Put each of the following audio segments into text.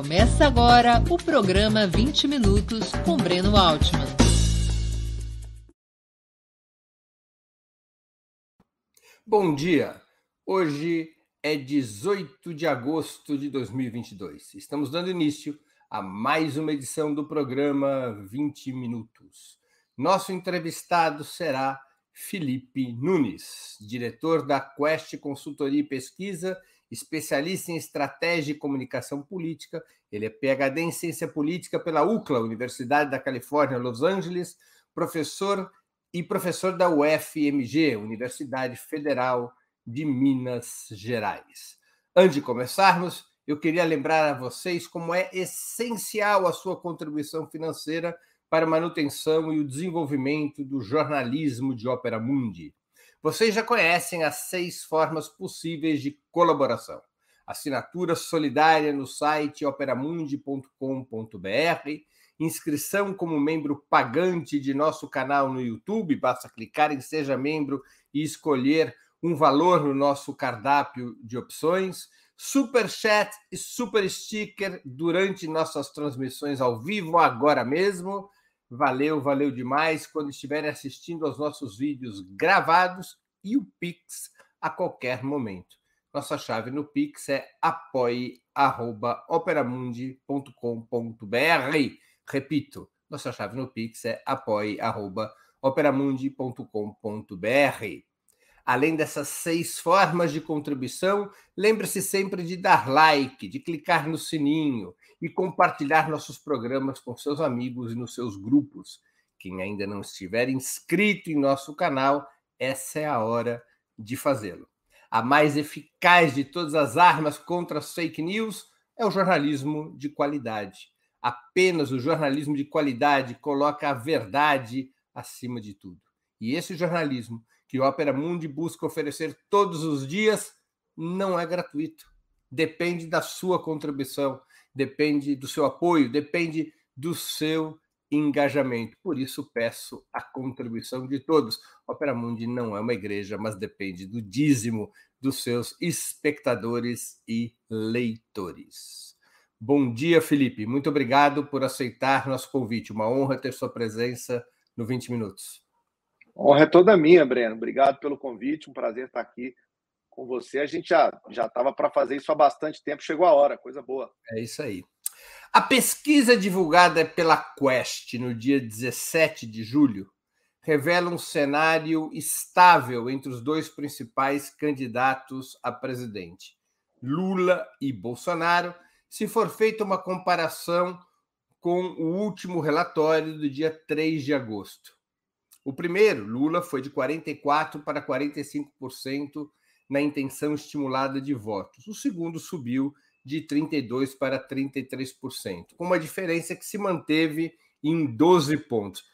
Começa agora o programa 20 Minutos com Breno Altman. Bom dia! Hoje é 18 de agosto de 2022. Estamos dando início a mais uma edição do programa 20 Minutos. Nosso entrevistado será Felipe Nunes, diretor da Quest Consultoria e Pesquisa, especialista em estratégia e comunicação política. Ele é PhD em ciência política pela UCLA, Universidade da Califórnia, Los Angeles, professor e professor da UFMG, Universidade Federal de Minas Gerais. Antes de começarmos, eu queria lembrar a vocês como é essencial a sua contribuição financeira para a manutenção e o desenvolvimento do jornalismo de Ópera Mundi. Vocês já conhecem as seis formas possíveis de colaboração. Assinatura solidária no site operamundi.com.br, inscrição como membro pagante de nosso canal no YouTube, basta clicar em Seja Membro e escolher um valor no nosso cardápio de opções super chat e super sticker durante nossas transmissões ao vivo agora mesmo. Valeu, valeu demais quando estiverem assistindo aos nossos vídeos gravados e o Pix a qualquer momento. Nossa chave no Pix é apoie@operamundi.com.br. Repito, nossa chave no Pix é apoie@operamundi.com.br. Além dessas seis formas de contribuição, lembre-se sempre de dar like, de clicar no sininho e compartilhar nossos programas com seus amigos e nos seus grupos. Quem ainda não estiver inscrito em nosso canal, essa é a hora de fazê-lo. A mais eficaz de todas as armas contra as fake news é o jornalismo de qualidade. Apenas o jornalismo de qualidade coloca a verdade acima de tudo. E esse jornalismo que o Opera Mundi busca oferecer todos os dias não é gratuito. Depende da sua contribuição, depende do seu apoio, depende do seu engajamento. Por isso peço a contribuição de todos. Opera Mundi não é uma igreja, mas depende do dízimo dos seus espectadores e leitores. Bom dia, Felipe. Muito obrigado por aceitar nosso convite. Uma honra ter sua presença no 20 Minutos. Honra é toda minha, Breno. Obrigado pelo convite. Um prazer estar aqui com você. A gente já já estava para fazer isso há bastante tempo. Chegou a hora, coisa boa. É isso aí. A pesquisa divulgada pela Quest no dia 17 de julho revela um cenário estável entre os dois principais candidatos a presidente, Lula e Bolsonaro, se for feita uma comparação com o último relatório do dia 3 de agosto. O primeiro, Lula, foi de 44% para 45% na intenção estimulada de votos. O segundo subiu de 32% para 33%, com uma diferença que se manteve em 12 pontos.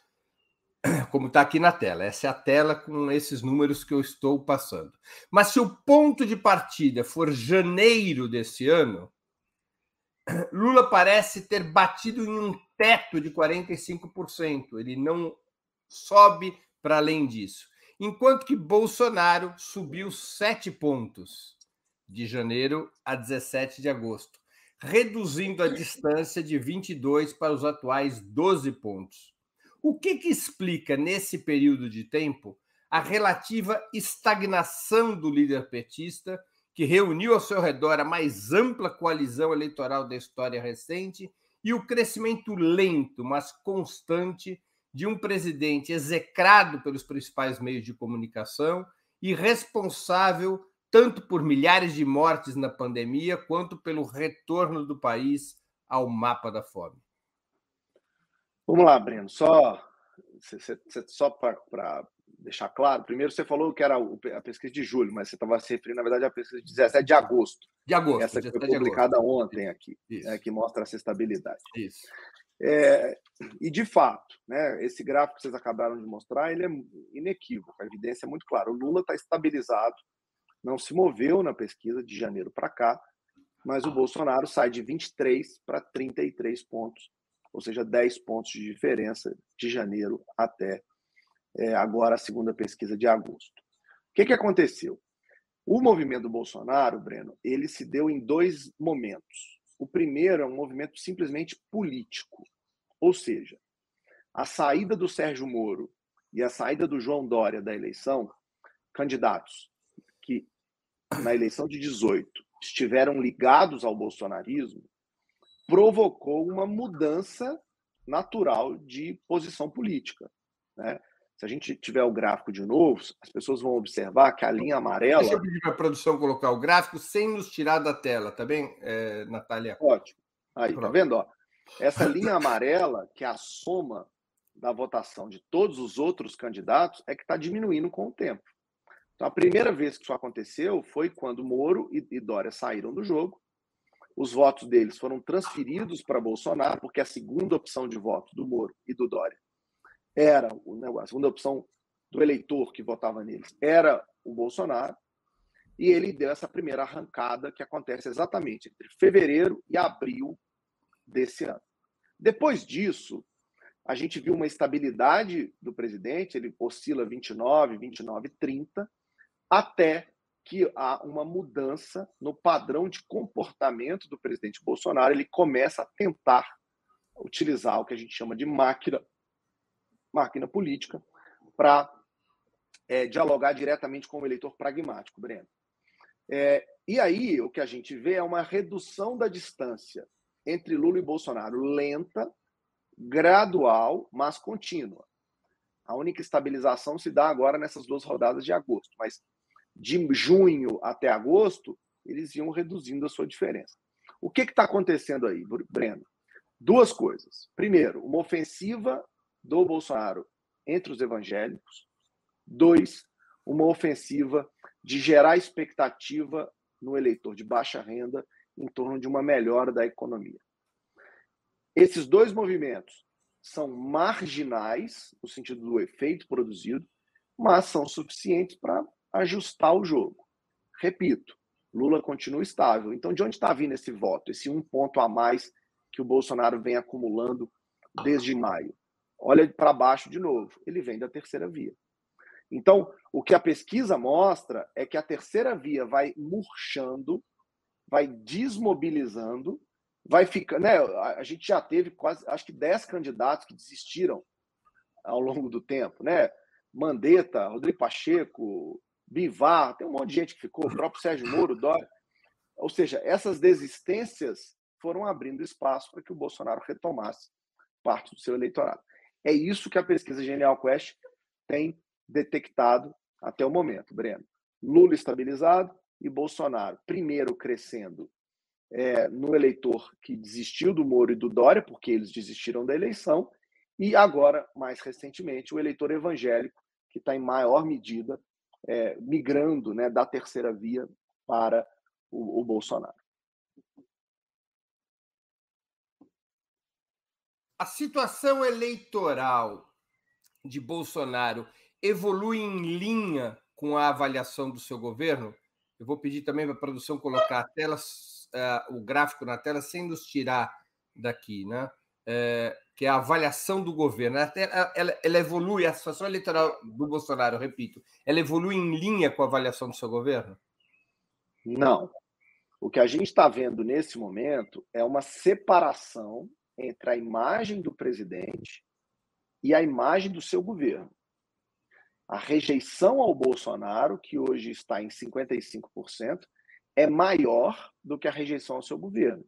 Como está aqui na tela. Essa é a tela com esses números que eu estou passando. Mas se o ponto de partida for janeiro desse ano, Lula parece ter batido em um teto de 45%. Ele não sobe para além disso. Enquanto que Bolsonaro subiu sete pontos de janeiro a 17 de agosto, reduzindo a distância de 22 para os atuais 12 pontos. O que, que explica, nesse período de tempo, a relativa estagnação do líder petista, que reuniu ao seu redor a mais ampla coalizão eleitoral da história recente, e o crescimento lento, mas constante de um presidente execrado pelos principais meios de comunicação e responsável tanto por milhares de mortes na pandemia quanto pelo retorno do país ao mapa da fome. Vamos lá, Breno. Só, só para deixar claro, primeiro você falou que era a pesquisa de julho, mas você estava se referindo, na verdade, à pesquisa de 17 de agosto. De agosto. Essa que foi publicada ontem aqui, né, que mostra essa estabilidade. Isso. É, e de fato, né, esse gráfico que vocês acabaram de mostrar, ele é inequívoco, a evidência é muito clara. O Lula está estabilizado, não se moveu na pesquisa de janeiro para cá, mas o Bolsonaro sai de 23 para 33 pontos, ou seja, 10 pontos de diferença de janeiro até é, agora a segunda pesquisa de agosto. O que, que aconteceu? O movimento do Bolsonaro, Breno, ele se deu em dois momentos. O primeiro é um movimento simplesmente político. Ou seja, a saída do Sérgio Moro e a saída do João Dória da eleição, candidatos que na eleição de 18 estiveram ligados ao bolsonarismo, provocou uma mudança natural de posição política. Né? Se a gente tiver o gráfico de novo, as pessoas vão observar que a linha amarela. Deixa eu pedir para a produção colocar o gráfico sem nos tirar da tela, tá bem, é, Natália? Ótimo. Aí, tá Pronto. tá vendo? Ó, essa linha amarela, que é a soma da votação de todos os outros candidatos, é que está diminuindo com o tempo. Então, a primeira vez que isso aconteceu foi quando Moro e Dória saíram do jogo. Os votos deles foram transferidos para Bolsonaro, porque a segunda opção de voto do Moro e do Dória era o a segunda opção do eleitor que votava neles era o Bolsonaro, e ele deu essa primeira arrancada que acontece exatamente entre fevereiro e abril desse ano. Depois disso, a gente viu uma estabilidade do presidente, ele oscila 29, 29, 30, até que há uma mudança no padrão de comportamento do presidente Bolsonaro, ele começa a tentar utilizar o que a gente chama de máquina máquina política para é, dialogar diretamente com o eleitor pragmático, Breno. É, e aí o que a gente vê é uma redução da distância entre Lula e Bolsonaro, lenta, gradual, mas contínua. A única estabilização se dá agora nessas duas rodadas de agosto, mas de junho até agosto, eles iam reduzindo a sua diferença. O que está acontecendo aí, Breno? Duas coisas. Primeiro, uma ofensiva do Bolsonaro entre os evangélicos. Dois, uma ofensiva de gerar expectativa no eleitor de baixa renda em torno de uma melhora da economia. Esses dois movimentos são marginais, no sentido do efeito produzido, mas são suficientes para ajustar o jogo. Repito, Lula continua estável. Então, de onde está vindo esse voto, esse um ponto a mais que o Bolsonaro vem acumulando desde maio? Olha para baixo de novo, ele vem da terceira via. Então, o que a pesquisa mostra é que a terceira via vai murchando, vai desmobilizando, vai ficar. Né, a gente já teve quase, acho que 10 candidatos que desistiram ao longo do tempo, né? Mandetta, Rodrigo Pacheco, Bivar, tem um monte de gente que ficou, o próprio Sérgio Moro, Dória. Ou seja, essas desistências foram abrindo espaço para que o Bolsonaro retomasse parte do seu eleitorado. É isso que a pesquisa Genial Quest tem detectado até o momento, Breno. Lula estabilizado e Bolsonaro, primeiro crescendo é, no eleitor que desistiu do Moro e do Dória, porque eles desistiram da eleição, e agora, mais recentemente, o eleitor evangélico, que está em maior medida é, migrando né, da terceira via para o, o Bolsonaro. A situação eleitoral de Bolsonaro evolui em linha com a avaliação do seu governo? Eu vou pedir também para a produção colocar a tela, uh, o gráfico na tela sem nos tirar daqui, né? É, que é a avaliação do governo. Ela, ela, ela, evolui, a situação eleitoral do Bolsonaro, repito, ela evolui em linha com a avaliação do seu governo? Não. O que a gente está vendo nesse momento é uma separação entre a imagem do presidente e a imagem do seu governo. A rejeição ao Bolsonaro, que hoje está em 55%, é maior do que a rejeição ao seu governo.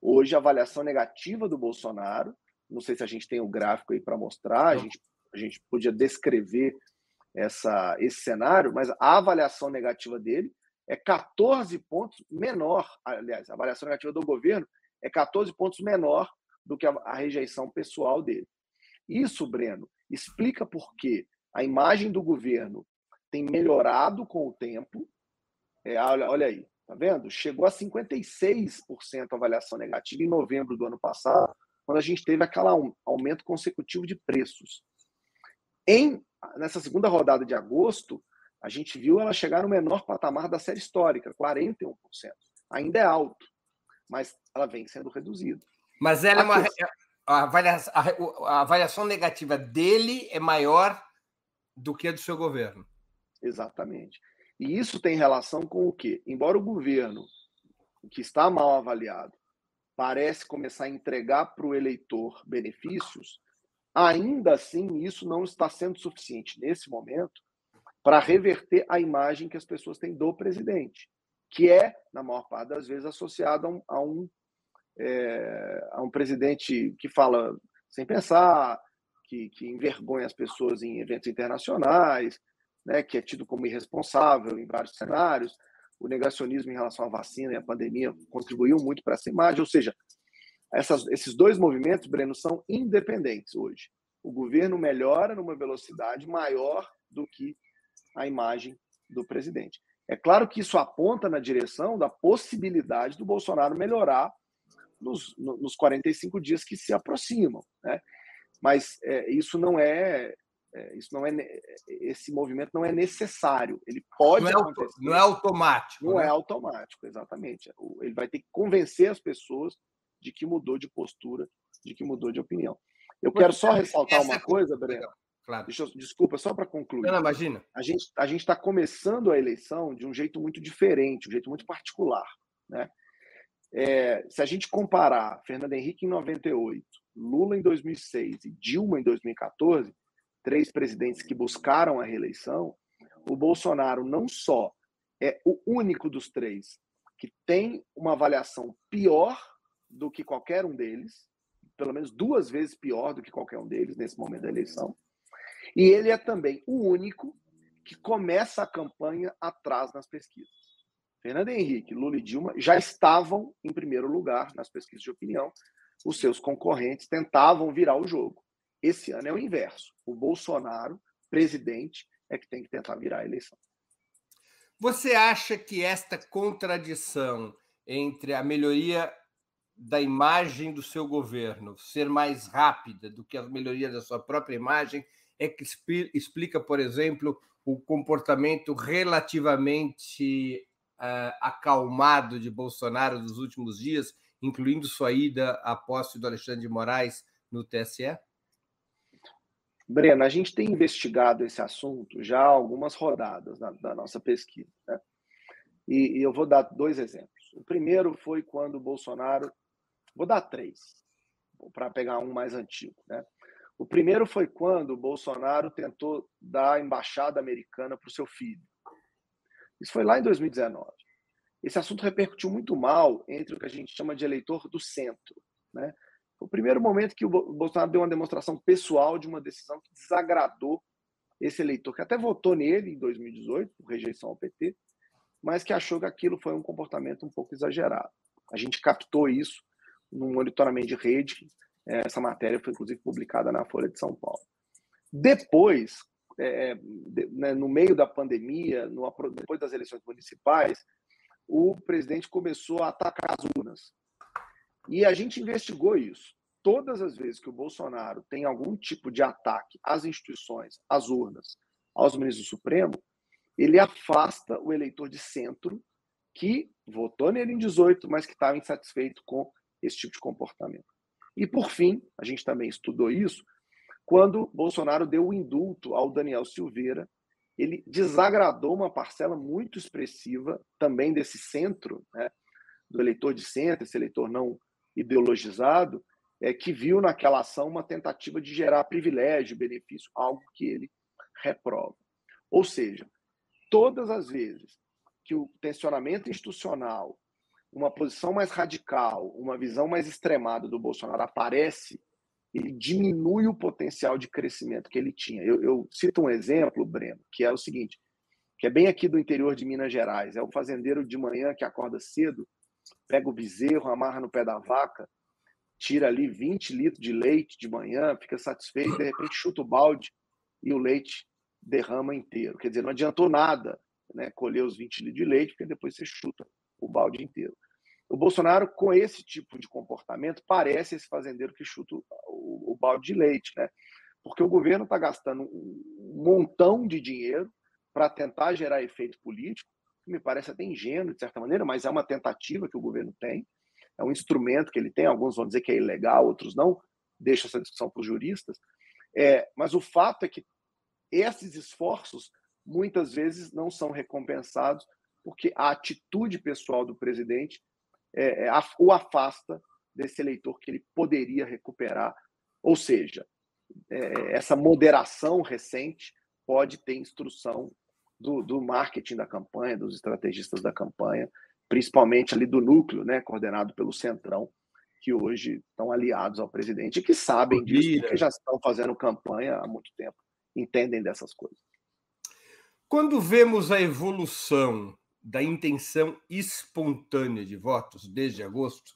Hoje, a avaliação negativa do Bolsonaro, não sei se a gente tem o um gráfico aí para mostrar, a gente, a gente podia descrever essa, esse cenário, mas a avaliação negativa dele é 14 pontos menor, aliás, a avaliação negativa do governo é 14 pontos menor do que a, a rejeição pessoal dele. Isso, Breno, explica por que a imagem do governo tem melhorado com o tempo. É, olha, olha aí, tá vendo? Chegou a 56% avaliação negativa em novembro do ano passado, quando a gente teve aquele aumento consecutivo de preços. Em, nessa segunda rodada de agosto, a gente viu ela chegar no menor patamar da série histórica, 41%. Ainda é alto, mas ela vem sendo reduzida. Mas ela é uma. A avaliação, a avaliação negativa dele é maior do que a do seu governo. Exatamente. E isso tem relação com o quê? Embora o governo, que está mal avaliado, parece começar a entregar para o eleitor benefícios, ainda assim isso não está sendo suficiente nesse momento para reverter a imagem que as pessoas têm do presidente, que é, na maior parte das vezes, associada a um, a um, é, a um presidente que fala sem pensar, que, que envergonha as pessoas em eventos internacionais, né, que é tido como irresponsável em vários cenários. O negacionismo em relação à vacina e à pandemia contribuiu muito para essa imagem. Ou seja, essas, esses dois movimentos, Breno, são independentes hoje. O governo melhora numa velocidade maior do que a imagem do presidente. É claro que isso aponta na direção da possibilidade do Bolsonaro melhorar nos, nos 45 dias que se aproximam. Né? Mas é, isso não é, é, isso não é esse movimento não é necessário. Ele pode não é, acontecer. Não é automático. Não é né? é automático, exatamente. Ele vai ter que convencer as pessoas de que mudou de postura, de que mudou de opinião. Eu quero só ressaltar uma coisa, Breno. Claro. Eu, desculpa, só para concluir. Não, imagina. A gente a está começando a eleição de um jeito muito diferente, um jeito muito particular. Né? É, se a gente comparar Fernando Henrique em 98, Lula em 2006 e Dilma em 2014, três presidentes que buscaram a reeleição, o Bolsonaro não só é o único dos três que tem uma avaliação pior do que qualquer um deles, pelo menos duas vezes pior do que qualquer um deles nesse momento da eleição, e ele é também o único que começa a campanha atrás nas pesquisas. Fernando Henrique, Lula e Dilma já estavam em primeiro lugar nas pesquisas de opinião. Os seus concorrentes tentavam virar o jogo. Esse ano é o inverso. O Bolsonaro, presidente, é que tem que tentar virar a eleição. Você acha que esta contradição entre a melhoria da imagem do seu governo ser mais rápida do que a melhoria da sua própria imagem é que explica, por exemplo, o comportamento relativamente uh, acalmado de Bolsonaro nos últimos dias, incluindo sua ida à posse do Alexandre de Moraes no TSE? Breno, a gente tem investigado esse assunto já há algumas rodadas na, da nossa pesquisa. Né? E, e eu vou dar dois exemplos. O primeiro foi quando o Bolsonaro. Vou dar três, para pegar um mais antigo. Né? O primeiro foi quando o Bolsonaro tentou dar a embaixada americana para o seu filho. Isso foi lá em 2019. Esse assunto repercutiu muito mal entre o que a gente chama de eleitor do centro. Né? Foi o primeiro momento que o Bolsonaro deu uma demonstração pessoal de uma decisão que desagradou esse eleitor, que até votou nele em 2018, por rejeição ao PT, mas que achou que aquilo foi um comportamento um pouco exagerado. A gente captou isso num monitoramento de rede é, essa matéria foi, inclusive, publicada na Folha de São Paulo. Depois, é, né, no meio da pandemia, no, depois das eleições municipais, o presidente começou a atacar as urnas. E a gente investigou isso. Todas as vezes que o Bolsonaro tem algum tipo de ataque às instituições, às urnas, aos ministros do Supremo, ele afasta o eleitor de centro que votou nele em 18, mas que estava insatisfeito com esse tipo de comportamento. E, por fim, a gente também estudou isso, quando Bolsonaro deu o indulto ao Daniel Silveira, ele desagradou uma parcela muito expressiva também desse centro, né, do eleitor de centro, esse eleitor não ideologizado, é, que viu naquela ação uma tentativa de gerar privilégio, benefício, algo que ele reprova. Ou seja, todas as vezes que o tensionamento institucional uma posição mais radical, uma visão mais extremada do Bolsonaro aparece, ele diminui o potencial de crescimento que ele tinha. Eu, eu, cito um exemplo, Breno, que é o seguinte, que é bem aqui do interior de Minas Gerais. É o fazendeiro de manhã que acorda cedo, pega o bezerro, amarra no pé da vaca, tira ali 20 litros de leite de manhã, fica satisfeito, de repente chuta o balde e o leite derrama inteiro. Quer dizer, não adiantou nada né, colher os 20 litros de leite, porque depois você chuta o balde inteiro. O Bolsonaro, com esse tipo de comportamento, parece esse fazendeiro que chuta o, o balde de leite, né? Porque o governo está gastando um montão de dinheiro para tentar gerar efeito político, que me parece até ingênuo, de certa maneira, mas é uma tentativa que o governo tem, é um instrumento que ele tem. Alguns vão dizer que é ilegal, outros não, deixa essa discussão para os juristas. É, mas o fato é que esses esforços muitas vezes não são recompensados porque a atitude pessoal do presidente é, é, o afasta desse eleitor que ele poderia recuperar. Ou seja, é, essa moderação recente pode ter instrução do, do, marketing da campanha, dos estrategistas da campanha, principalmente ali do núcleo, né, coordenado pelo Centrão, que hoje estão aliados ao presidente e que sabem disso, porque já estão fazendo campanha há muito tempo, entendem dessas coisas. Quando vemos a evolução da intenção espontânea de votos desde agosto,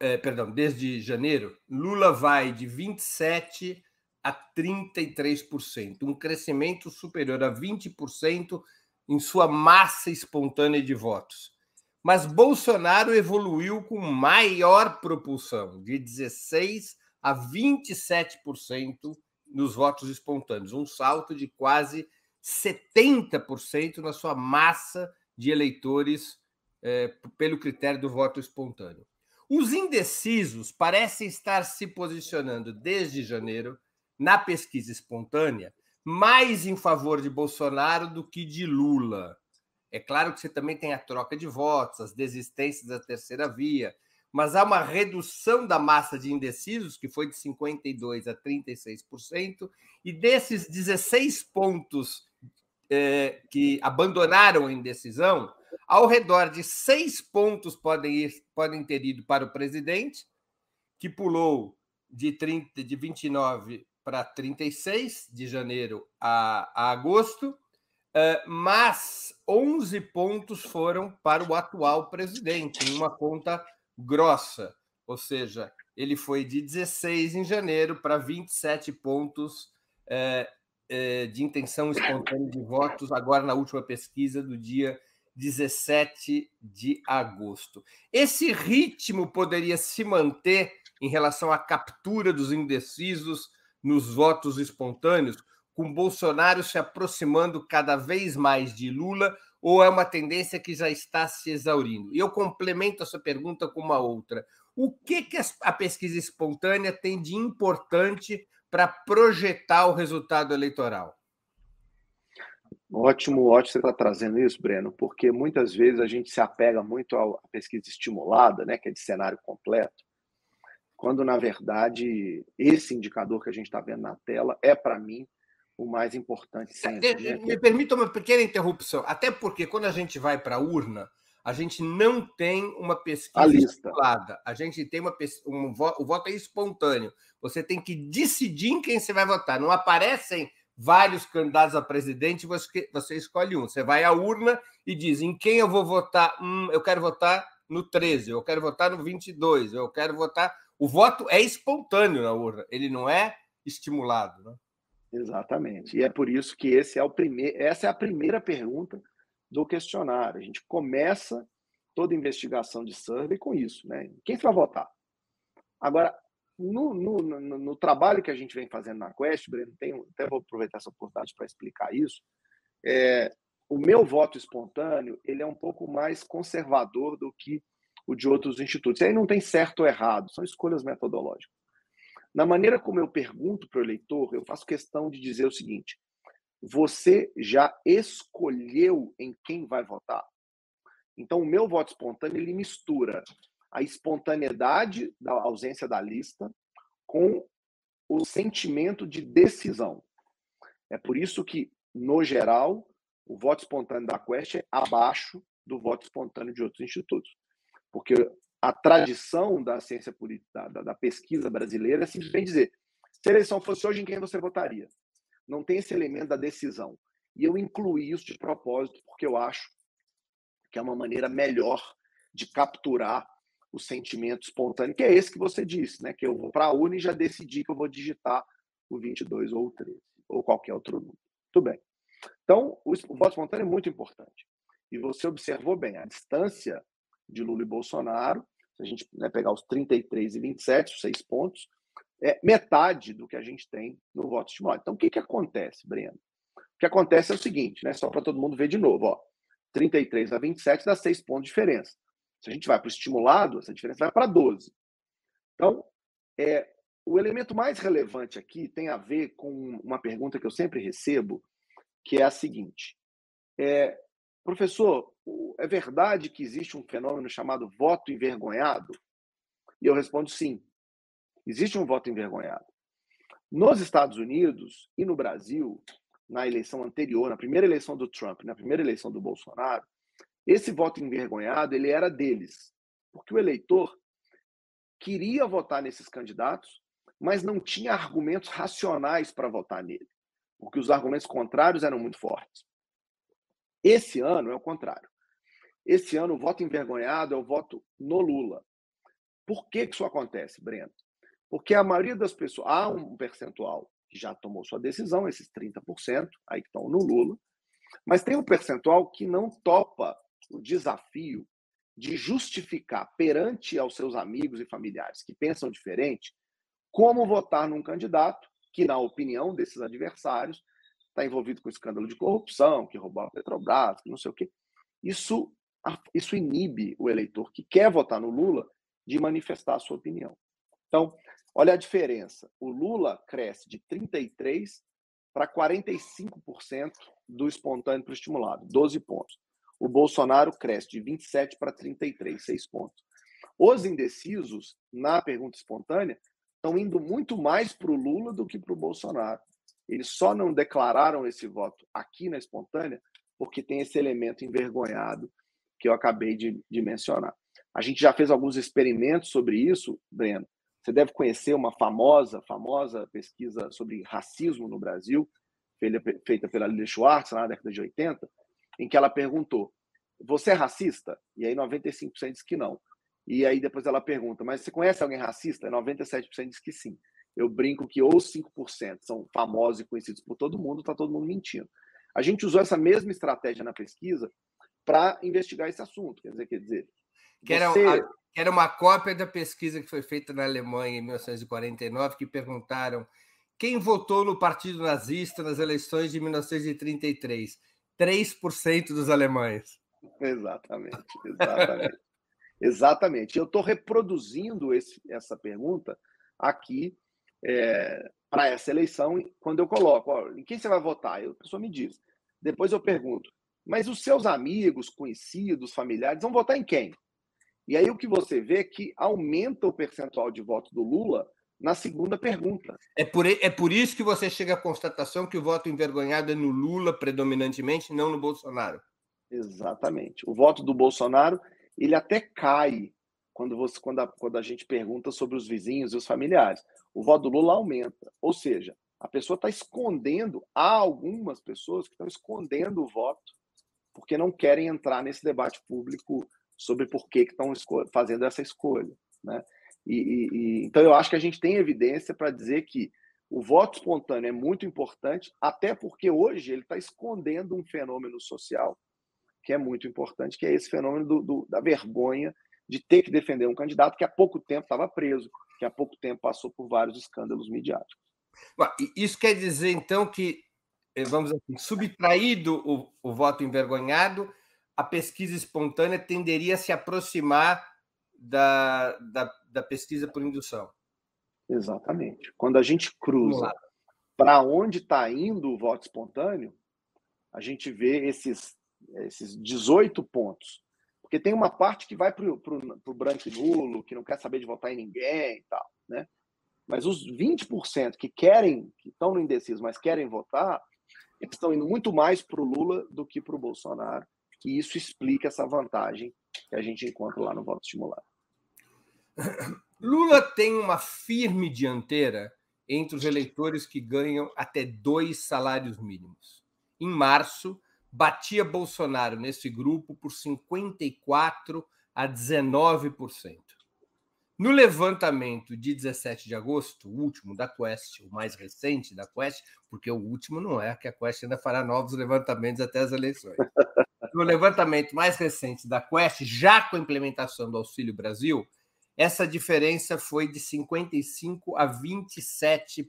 é, perdão, desde janeiro, Lula vai de 27 a 33%, um crescimento superior a 20% em sua massa espontânea de votos. Mas Bolsonaro evoluiu com maior propulsão, de 16 a 27% nos votos espontâneos, um salto de quase 70% na sua massa de eleitores é, pelo critério do voto espontâneo. Os indecisos parecem estar se posicionando desde janeiro na pesquisa espontânea mais em favor de Bolsonaro do que de Lula. É claro que você também tem a troca de votos, as desistências da terceira via, mas há uma redução da massa de indecisos, que foi de 52% a 36%, e desses 16 pontos é, que abandonaram a indecisão, ao redor de seis pontos podem, ir, podem ter ido para o presidente, que pulou de, 30, de 29 para 36, de janeiro a, a agosto, é, mas 11 pontos foram para o atual presidente, em uma conta grossa, ou seja, ele foi de 16 em janeiro para 27 pontos é, de intenção espontânea de votos, agora na última pesquisa do dia 17 de agosto. Esse ritmo poderia se manter em relação à captura dos indecisos nos votos espontâneos, com Bolsonaro se aproximando cada vez mais de Lula, ou é uma tendência que já está se exaurindo? E eu complemento essa pergunta com uma outra. O que, que a pesquisa espontânea tem de importante para projetar o resultado eleitoral? Ótimo, ótimo você está trazendo isso, Breno, porque muitas vezes a gente se apega muito à pesquisa estimulada, né, que é de cenário completo, quando na verdade esse indicador que a gente está vendo na tela é para mim o mais importante sempre. Né? Me permita uma pequena interrupção, até porque quando a gente vai para a urna, a gente não tem uma pesquisa estimulada. A gente tem uma um, o voto é espontâneo. Você tem que decidir em quem você vai votar. Não aparecem vários candidatos a presidente, você, você escolhe um. Você vai à urna e diz em quem eu vou votar. Hum, eu quero votar no 13, eu quero votar no 22, eu quero votar. O voto é espontâneo na urna, ele não é estimulado. Né? Exatamente. E é por isso que esse é o primeiro, essa é a primeira pergunta do questionário. A gente começa toda investigação de survey com isso, né? Quem vai votar? Agora, no, no, no, no, trabalho que a gente vem fazendo na Quest, Breno, tem, até vou aproveitar essa oportunidade para explicar isso. É, o meu voto espontâneo ele é um pouco mais conservador do que o de outros institutos. E aí não tem certo ou errado, são escolhas metodológicas. Na maneira como eu pergunto para o eleitor, eu faço questão de dizer o seguinte: você já escolheu em quem vai votar? Então, o meu voto espontâneo ele mistura a espontaneidade da ausência da lista com o sentimento de decisão. É por isso que, no geral, o voto espontâneo da Quest é abaixo do voto espontâneo de outros institutos. Porque a tradição da ciência política, da, da pesquisa brasileira é simplesmente dizer: se a eleição fosse hoje, em quem você votaria? Não tem esse elemento da decisão. E eu incluí isso de propósito, porque eu acho que é uma maneira melhor de capturar o sentimento espontâneo, que é esse que você disse, né? Que eu vou para a urna e já decidi que eu vou digitar o 22 ou o 13, ou qualquer outro número. Tudo bem. Então, o voto espontâneo é muito importante. E você observou bem, a distância de Lula e Bolsonaro se a gente né, pegar os 33 e 27, os seis pontos, é metade do que a gente tem no voto estimulado. Então, o que, que acontece, Breno? O que acontece é o seguinte, né, só para todo mundo ver de novo, ó, 33 a 27 dá seis pontos de diferença. Se a gente vai para o estimulado, essa diferença vai para 12. Então, é, o elemento mais relevante aqui tem a ver com uma pergunta que eu sempre recebo, que é a seguinte: é, professor, é verdade que existe um fenômeno chamado voto envergonhado? E eu respondo sim. Existe um voto envergonhado. Nos Estados Unidos e no Brasil, na eleição anterior, na primeira eleição do Trump, na primeira eleição do Bolsonaro, esse voto envergonhado ele era deles, porque o eleitor queria votar nesses candidatos, mas não tinha argumentos racionais para votar nele, porque os argumentos contrários eram muito fortes. Esse ano é o contrário. Esse ano o voto envergonhado é o voto no Lula. Por que, que isso acontece, Breno? Porque a maioria das pessoas, há um percentual que já tomou sua decisão, esses 30% aí que estão no Lula, mas tem um percentual que não topa o desafio de justificar perante aos seus amigos e familiares que pensam diferente como votar num candidato que, na opinião desses adversários, está envolvido com escândalo de corrupção, que roubou a Petrobras, que não sei o quê. Isso, isso inibe o eleitor que quer votar no Lula de manifestar a sua opinião. Então, olha a diferença. O Lula cresce de 33% para 45% do espontâneo para o estimulado, 12 pontos. O Bolsonaro cresce de 27 para 33, 6 pontos. Os indecisos, na pergunta espontânea, estão indo muito mais para o Lula do que para o Bolsonaro. Eles só não declararam esse voto aqui na espontânea porque tem esse elemento envergonhado que eu acabei de, de mencionar. A gente já fez alguns experimentos sobre isso, Breno. Você deve conhecer uma famosa, famosa pesquisa sobre racismo no Brasil, feita pela Lilia Schwartz na década de 80, em que ela perguntou: Você é racista? E aí 95% diz que não. E aí depois ela pergunta: Mas você conhece alguém racista? E 97% diz que sim. Eu brinco que ou 5% são famosos e conhecidos por todo mundo, está todo mundo mentindo. A gente usou essa mesma estratégia na pesquisa para investigar esse assunto. Quer dizer, quer dizer. Que era, você... que era uma cópia da pesquisa que foi feita na Alemanha em 1949, que perguntaram quem votou no Partido Nazista nas eleições de 1933. 3% dos alemães. Exatamente, exatamente. exatamente. Eu estou reproduzindo esse, essa pergunta aqui é, para essa eleição, quando eu coloco, ó, em quem você vai votar? a pessoa me diz. Depois eu pergunto, mas os seus amigos, conhecidos, familiares vão votar em quem? E aí o que você vê é que aumenta o percentual de voto do Lula na segunda pergunta. É por, é por isso que você chega à constatação que o voto envergonhado é no Lula predominantemente, não no Bolsonaro. Exatamente. O voto do Bolsonaro, ele até cai quando, você, quando, a, quando a gente pergunta sobre os vizinhos e os familiares. O voto do Lula aumenta. Ou seja, a pessoa está escondendo, há algumas pessoas que estão escondendo o voto porque não querem entrar nesse debate público sobre por que estão fazendo essa escolha. Né? E, e, e, então, eu acho que a gente tem evidência para dizer que o voto espontâneo é muito importante, até porque hoje ele está escondendo um fenômeno social que é muito importante, que é esse fenômeno do, do, da vergonha de ter que defender um candidato que há pouco tempo estava preso, que há pouco tempo passou por vários escândalos midiáticos. Isso quer dizer, então, que, eh, vamos assim, subtraído o, o voto envergonhado, a pesquisa espontânea tenderia a se aproximar da, da, da pesquisa por indução. Exatamente. Quando a gente cruza para onde está indo o voto espontâneo, a gente vê esses, esses 18 pontos. Porque tem uma parte que vai para o branco e nulo, que não quer saber de votar em ninguém e tal. Né? Mas os 20% que querem, que estão no indeciso, mas querem votar, eles estão indo muito mais para o Lula do que para o Bolsonaro. E isso explica essa vantagem que a gente encontra lá no voto estimulado. Lula tem uma firme dianteira entre os eleitores que ganham até dois salários mínimos. Em março, batia Bolsonaro nesse grupo por 54 a 19%. No levantamento de 17 de agosto, o último da Quest, o mais recente da Quest, porque o último não é, que a Quest ainda fará novos levantamentos até as eleições. No levantamento mais recente da Quest, já com a implementação do Auxílio Brasil, essa diferença foi de 55 a 27%.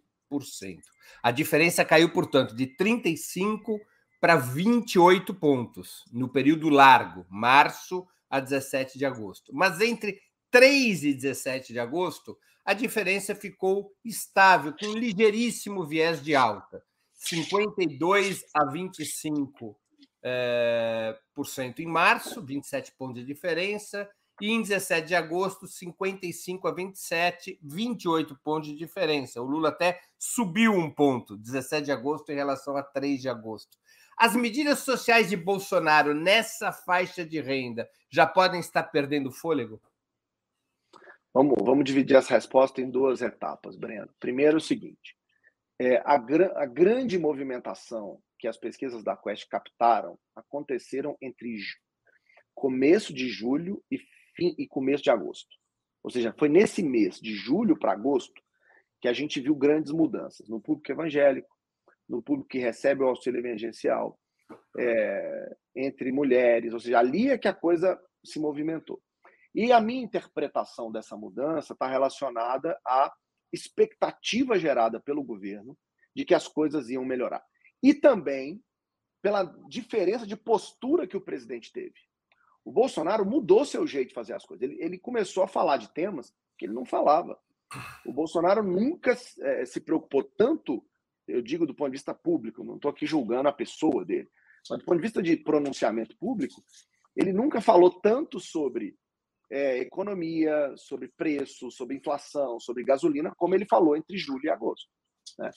A diferença caiu, portanto, de 35 para 28 pontos no período largo, março a 17 de agosto. Mas entre 3 e 17 de agosto, a diferença ficou estável, com um ligeiríssimo viés de alta, 52 a 25 é, por cento em março, 27 pontos de diferença, e em 17 de agosto, 55 a 27, 28 pontos de diferença. O Lula até subiu um ponto, 17 de agosto em relação a 3 de agosto. As medidas sociais de Bolsonaro nessa faixa de renda já podem estar perdendo fôlego? Vamos, vamos dividir essa resposta em duas etapas, Breno. Primeiro, o seguinte: é, a, a grande movimentação que as pesquisas da Quest captaram aconteceram entre começo de julho e, fim, e começo de agosto. Ou seja, foi nesse mês, de julho para agosto, que a gente viu grandes mudanças no público evangélico, no público que recebe o auxílio emergencial, é, entre mulheres, ou seja, ali é que a coisa se movimentou. E a minha interpretação dessa mudança está relacionada à expectativa gerada pelo governo de que as coisas iam melhorar. E também pela diferença de postura que o presidente teve. O Bolsonaro mudou seu jeito de fazer as coisas. Ele, ele começou a falar de temas que ele não falava. O Bolsonaro nunca é, se preocupou tanto, eu digo do ponto de vista público, não estou aqui julgando a pessoa dele, mas do ponto de vista de pronunciamento público, ele nunca falou tanto sobre é, economia, sobre preço, sobre inflação, sobre gasolina, como ele falou entre julho e agosto. Né?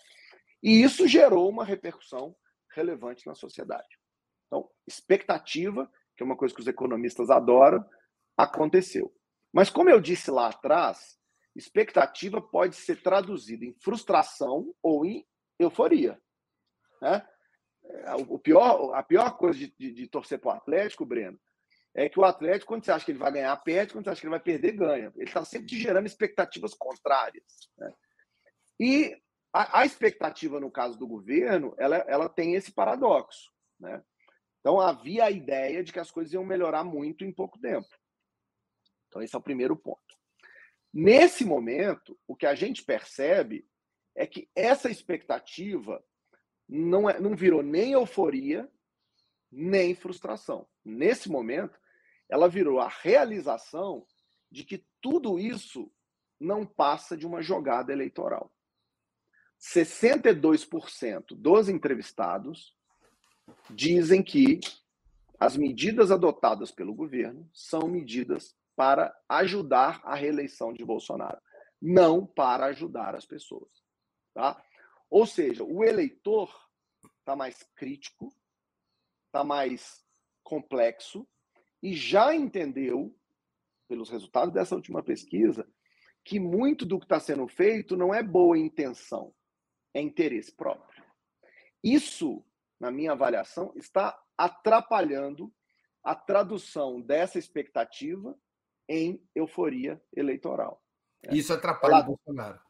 E isso gerou uma repercussão relevante na sociedade. Então, expectativa, que é uma coisa que os economistas adoram, aconteceu. Mas, como eu disse lá atrás, expectativa pode ser traduzida em frustração ou em euforia. Né? É, o pior, a pior coisa de, de, de torcer para o Atlético, Breno, é que o Atlético, quando você acha que ele vai ganhar, perde, quando você acha que ele vai perder, ganha. Ele está sempre gerando expectativas contrárias. Né? E a, a, expectativa, no caso do governo, ela, ela tem esse paradoxo. Né? Então, havia a ideia de que as coisas iam melhorar muito em pouco tempo. Então, esse é o primeiro ponto. Nesse momento, o que a gente percebe é que essa expectativa não, é, não virou nem euforia, nem frustração. Nesse momento, ela virou a realização de que tudo isso não passa de uma jogada eleitoral. 62% dos entrevistados dizem que as medidas adotadas pelo governo são medidas para ajudar a reeleição de Bolsonaro, não para ajudar as pessoas. Tá? Ou seja, o eleitor está mais crítico, está mais complexo e já entendeu, pelos resultados dessa última pesquisa, que muito do que está sendo feito não é boa intenção, é interesse próprio. Isso, na minha avaliação, está atrapalhando a tradução dessa expectativa em euforia eleitoral. Isso atrapalha o Bolsonaro.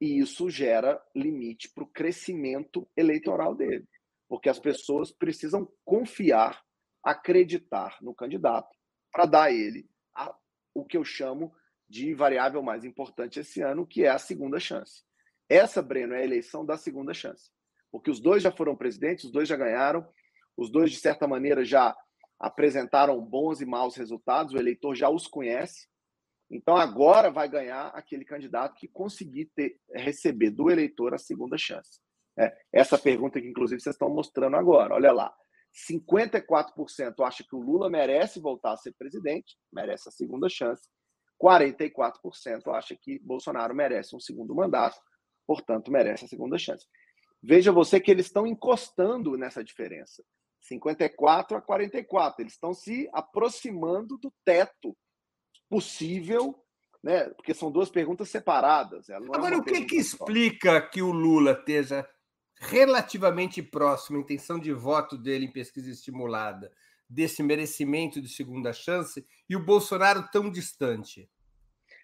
E isso gera limite para o crescimento eleitoral dele. Porque as pessoas precisam confiar acreditar no candidato para dar a ele a, o que eu chamo de variável mais importante esse ano, que é a segunda chance. Essa, Breno, é a eleição da segunda chance. Porque os dois já foram presidentes, os dois já ganharam, os dois, de certa maneira, já apresentaram bons e maus resultados, o eleitor já os conhece. Então, agora vai ganhar aquele candidato que conseguir ter, receber do eleitor a segunda chance. É, essa pergunta que, inclusive, vocês estão mostrando agora. Olha lá. 54% acha que o Lula merece voltar a ser presidente, merece a segunda chance. 44% acha que Bolsonaro merece um segundo mandato, portanto, merece a segunda chance. Veja você que eles estão encostando nessa diferença. 54 a 44. Eles estão se aproximando do teto possível, né? Porque são duas perguntas separadas. É Agora, é o que, que explica que o Lula esteja relativamente próximo, a intenção de voto dele em pesquisa estimulada, desse merecimento de segunda chance, e o Bolsonaro tão distante?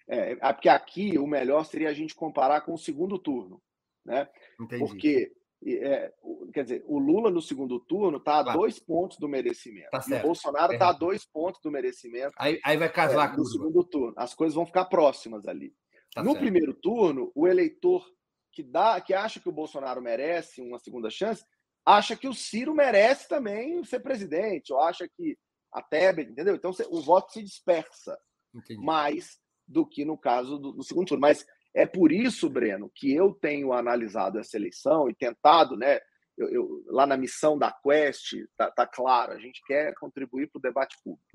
É, é, porque aqui o melhor seria a gente comparar com o segundo turno, né? Entendi. Porque é, quer dizer, o Lula no segundo turno está a claro. dois pontos do merecimento. Tá o Bolsonaro está a dois pontos do merecimento. Aí, aí vai casar é, no segundo turno. As coisas vão ficar próximas ali. Tá no certo. primeiro turno, o eleitor que dá, que acha que o Bolsonaro merece uma segunda chance, acha que o Ciro merece também ser presidente, ou acha que a Tebet, entendeu? Então o voto se dispersa Entendi. mais do que no caso do, do, segundo turno. Mas é por isso, Breno, que eu tenho analisado essa eleição e tentado, né? eu, eu, lá na missão da Quest, tá, tá claro, a gente quer contribuir para o debate público.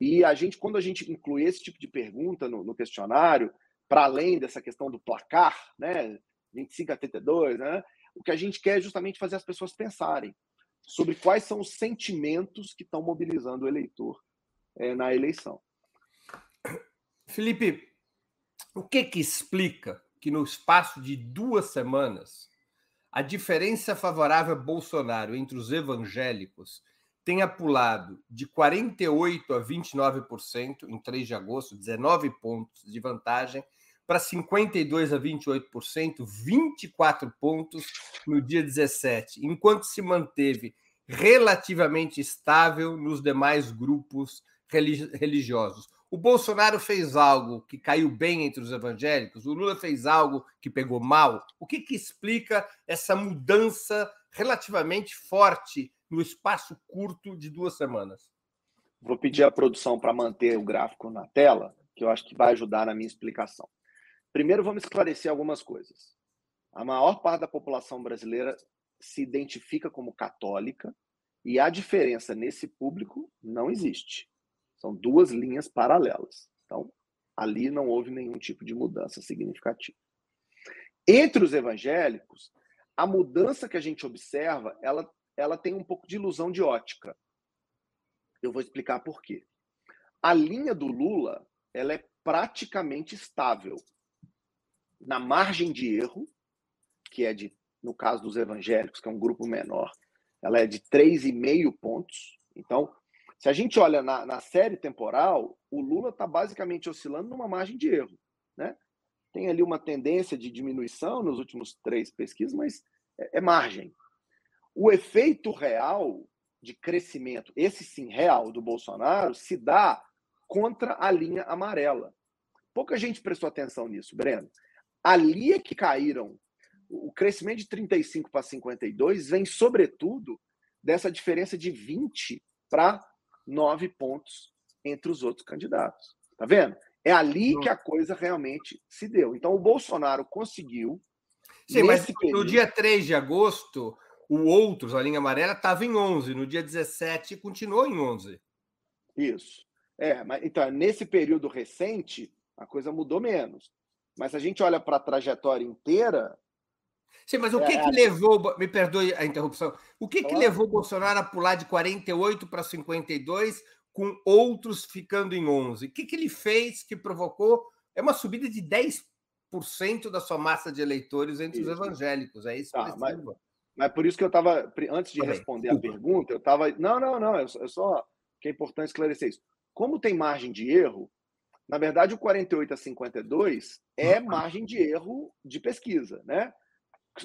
E a gente, quando a gente inclui esse tipo de pergunta no, no questionário, para além dessa questão do placar, né, 25 a 32, né, o que a gente quer é justamente fazer as pessoas pensarem sobre quais são os sentimentos que estão mobilizando o eleitor é, na eleição. Felipe, o que que explica que no espaço de duas semanas a diferença favorável a Bolsonaro entre os evangélicos tenha pulado de 48% a 29% em 3 de agosto, 19 pontos de vantagem, para 52% a 28%, 24 pontos no dia 17, enquanto se manteve relativamente estável nos demais grupos religiosos. O Bolsonaro fez algo que caiu bem entre os evangélicos, o Lula fez algo que pegou mal. O que, que explica essa mudança relativamente forte no espaço curto de duas semanas? Vou pedir à produção para manter o gráfico na tela, que eu acho que vai ajudar na minha explicação. Primeiro, vamos esclarecer algumas coisas. A maior parte da população brasileira se identifica como católica e a diferença nesse público não existe. São duas linhas paralelas. Então, ali não houve nenhum tipo de mudança significativa. Entre os evangélicos, a mudança que a gente observa, ela, ela tem um pouco de ilusão de ótica. Eu vou explicar por quê. A linha do Lula, ela é praticamente estável. Na margem de erro, que é de, no caso dos evangélicos, que é um grupo menor, ela é de 3,5 pontos. Então, se a gente olha na, na série temporal, o Lula está basicamente oscilando numa margem de erro. Né? Tem ali uma tendência de diminuição nos últimos três pesquisas, mas é, é margem. O efeito real de crescimento, esse sim real do Bolsonaro, se dá contra a linha amarela. Pouca gente prestou atenção nisso, Breno. Ali é que caíram. O crescimento de 35 para 52 vem, sobretudo, dessa diferença de 20 para nove pontos entre os outros candidatos. Tá vendo? É ali que a coisa realmente se deu. Então, o Bolsonaro conseguiu. Sim, mas período... no dia 3 de agosto, o Outros, a linha amarela, estava em 11. No dia 17, continuou em 11. Isso. É, mas então, nesse período recente, a coisa mudou menos. Mas se a gente olha para a trajetória inteira, Sim, mas o que, é, que levou, me perdoe a interrupção, o que, que levou Bolsonaro a pular de 48 para 52, com outros ficando em 11? O que, que ele fez que provocou? É uma subida de 10% da sua massa de eleitores entre isso. os evangélicos, é isso? Tá, mas, mas por isso que eu estava, antes de responder a pergunta, eu estava. Não, não, não, é só que é importante esclarecer isso. Como tem margem de erro, na verdade, o 48 a 52 é uhum. margem de erro de pesquisa, né?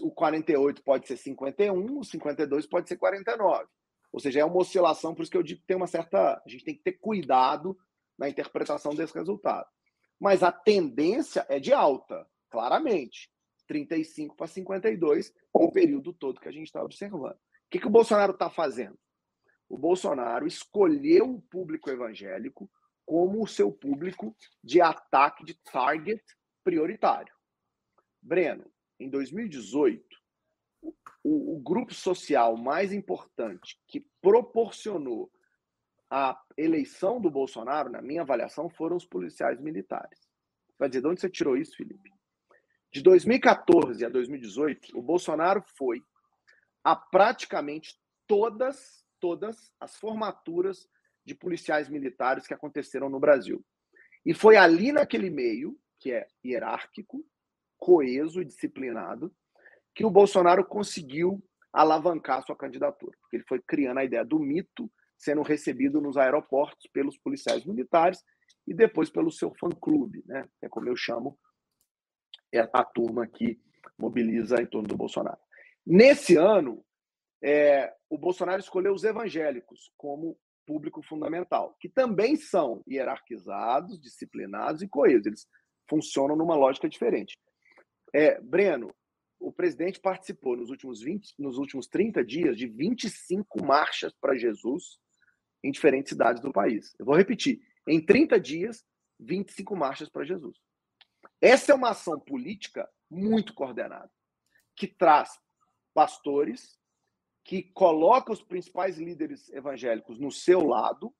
O 48 pode ser 51, o 52 pode ser 49. Ou seja, é uma oscilação, por isso que eu digo que tem uma certa. A gente tem que ter cuidado na interpretação desse resultado. Mas a tendência é de alta, claramente. 35 para 52, o período todo que a gente está observando. O que, que o Bolsonaro está fazendo? O Bolsonaro escolheu o público evangélico como o seu público de ataque, de target prioritário. Breno, em 2018, o, o grupo social mais importante que proporcionou a eleição do Bolsonaro, na minha avaliação, foram os policiais militares. Vai dizer, de onde você tirou isso, Felipe? De 2014 a 2018, o Bolsonaro foi a praticamente todas, todas as formaturas de policiais militares que aconteceram no Brasil. E foi ali naquele meio, que é hierárquico, coeso e disciplinado, que o Bolsonaro conseguiu alavancar sua candidatura, ele foi criando a ideia do mito, sendo recebido nos aeroportos pelos policiais militares e depois pelo seu fã-clube, né? É como eu chamo é a turma que mobiliza em torno do Bolsonaro. Nesse ano, é, o Bolsonaro escolheu os evangélicos como público fundamental, que também são hierarquizados, disciplinados e coesos. Eles funcionam numa lógica diferente. É, Breno, o presidente participou nos últimos 20, nos últimos 30 dias de 25 marchas para Jesus em diferentes cidades do país. Eu vou repetir, em 30 dias, 25 marchas para Jesus. Essa é uma ação política muito coordenada, que traz pastores, que coloca os principais líderes evangélicos no seu lado,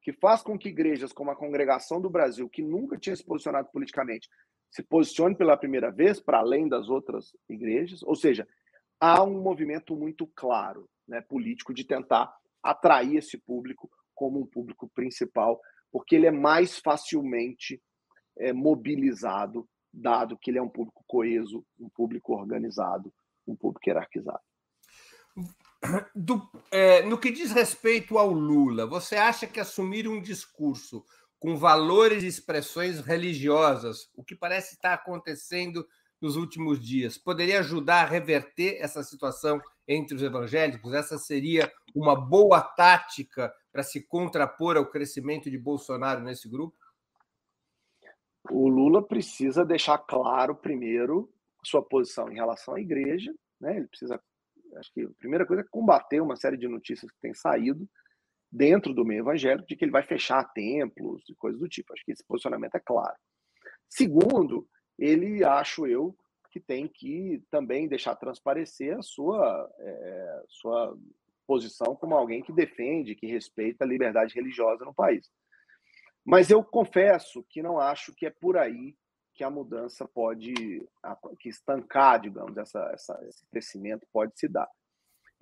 que faz com que igrejas como a Congregação do Brasil, que nunca tinha se posicionado politicamente, se posicione pela primeira vez para além das outras igrejas, ou seja, há um movimento muito claro, né, político de tentar atrair esse público como um público principal, porque ele é mais facilmente é, mobilizado, dado que ele é um público coeso, um público organizado, um público hierarquizado. Do, é, no que diz respeito ao Lula, você acha que assumir um discurso com valores e expressões religiosas, o que parece estar acontecendo nos últimos dias, poderia ajudar a reverter essa situação entre os evangélicos? Essa seria uma boa tática para se contrapor ao crescimento de Bolsonaro nesse grupo? O Lula precisa deixar claro, primeiro, sua posição em relação à igreja. Né? Ele precisa, acho que a primeira coisa é combater uma série de notícias que têm saído dentro do meio evangélico de que ele vai fechar templos e coisas do tipo. Acho que esse posicionamento é claro. Segundo, ele, acho eu, que tem que também deixar transparecer a sua, é, sua posição como alguém que defende, que respeita a liberdade religiosa no país. Mas eu confesso que não acho que é por aí que a mudança pode, que estancar, digamos, essa, essa, esse crescimento pode se dar.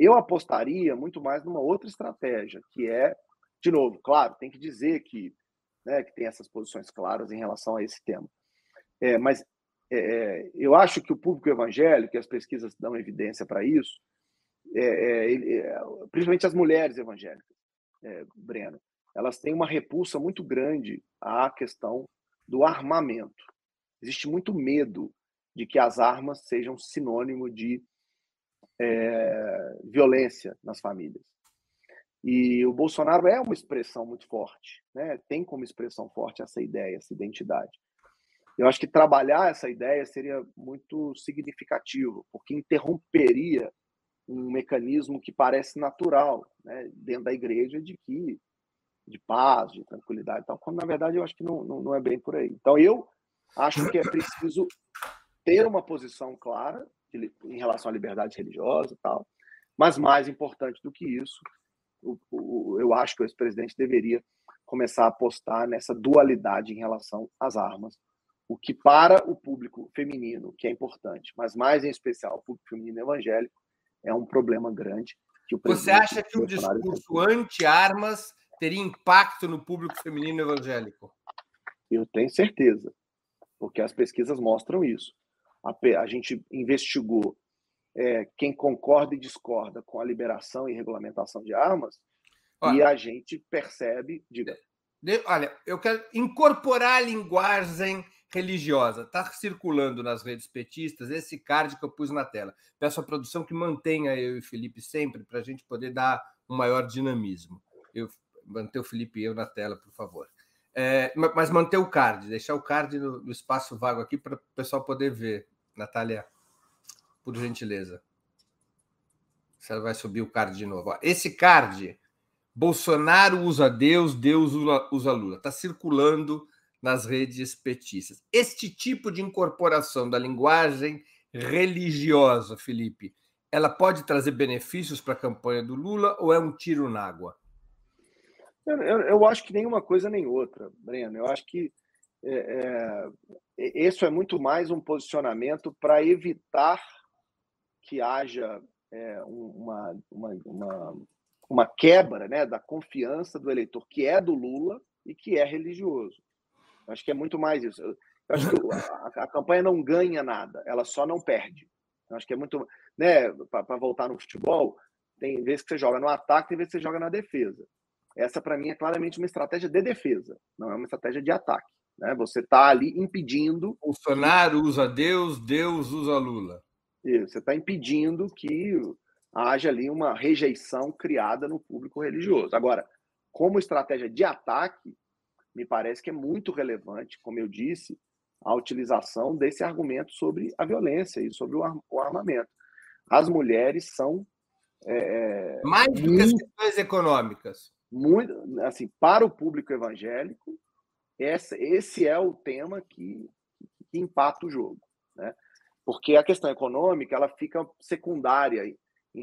Eu apostaria muito mais numa outra estratégia, que é, de novo, claro, tem que dizer que, né, que tem essas posições claras em relação a esse tema. É, mas é, é eu acho que o público evangélico, e as pesquisas dão evidência para isso, é, é, é, principalmente as mulheres evangélicas, Breno, elas têm uma repulsa muito grande à questão do armamento. Existe muito medo de que as armas sejam sinônimo de é, violência nas famílias. E o Bolsonaro é uma expressão muito forte, né? tem como expressão forte essa ideia, essa identidade. Eu acho que trabalhar essa ideia seria muito significativo, porque interromperia um mecanismo que parece natural né, dentro da igreja de que de paz, de tranquilidade, tal, quando na verdade eu acho que não, não, não é bem por aí. Então eu acho que é preciso ter uma posição clara em relação à liberdade religiosa e tal, mas mais importante do que isso, o, o, eu acho que o ex-presidente deveria começar a apostar nessa dualidade em relação às armas, o que para o público feminino, que é importante, mas mais em especial o público feminino evangélico, é um problema grande. Você acha que o discurso anti-armas teria impacto no público feminino evangélico? Eu tenho certeza, porque as pesquisas mostram isso. A, a gente investigou é, quem concorda e discorda com a liberação e regulamentação de armas olha, e a gente percebe. Diga. De, olha, eu quero incorporar a linguagem religiosa. Está circulando nas redes petistas esse card que eu pus na tela. Peço à produção que mantenha eu e o Felipe sempre para a gente poder dar um maior dinamismo. Eu manter o Felipe e eu na tela, por favor. É, mas manter o card, deixar o card no, no espaço vago aqui para o pessoal poder ver. Natália, por gentileza. Você vai subir o card de novo. Esse card, Bolsonaro usa Deus, Deus usa Lula. Está circulando nas redes petistas. Este tipo de incorporação da linguagem religiosa, Felipe, ela pode trazer benefícios para a campanha do Lula ou é um tiro na água? Eu, eu, eu, acho que nenhuma coisa nem outra, Breno. Eu acho que é, é, isso é muito mais um posicionamento para evitar que haja é, uma, uma, uma, uma, quebra né, da confiança do eleitor que é do Lula e que é religioso. Eu acho que é muito mais isso. Eu acho que a, a campanha não ganha nada, ela só não perde. Eu acho que é muito. Né, para voltar no futebol, tem vezes que você joga no ataque, tem vezes que você joga na defesa. Essa, para mim, é claramente uma estratégia de defesa, não é uma estratégia de ataque. Né? Você está ali impedindo. Bolsonaro usa Deus, Deus usa Lula. Isso, você está impedindo que haja ali uma rejeição criada no público religioso. Agora, como estratégia de ataque, me parece que é muito relevante, como eu disse, a utilização desse argumento sobre a violência e sobre o armamento. As mulheres são. É, é Mais do que as questões econômicas muito assim para o público evangélico essa, esse é o tema que, que impacta o jogo né porque a questão econômica ela fica secundária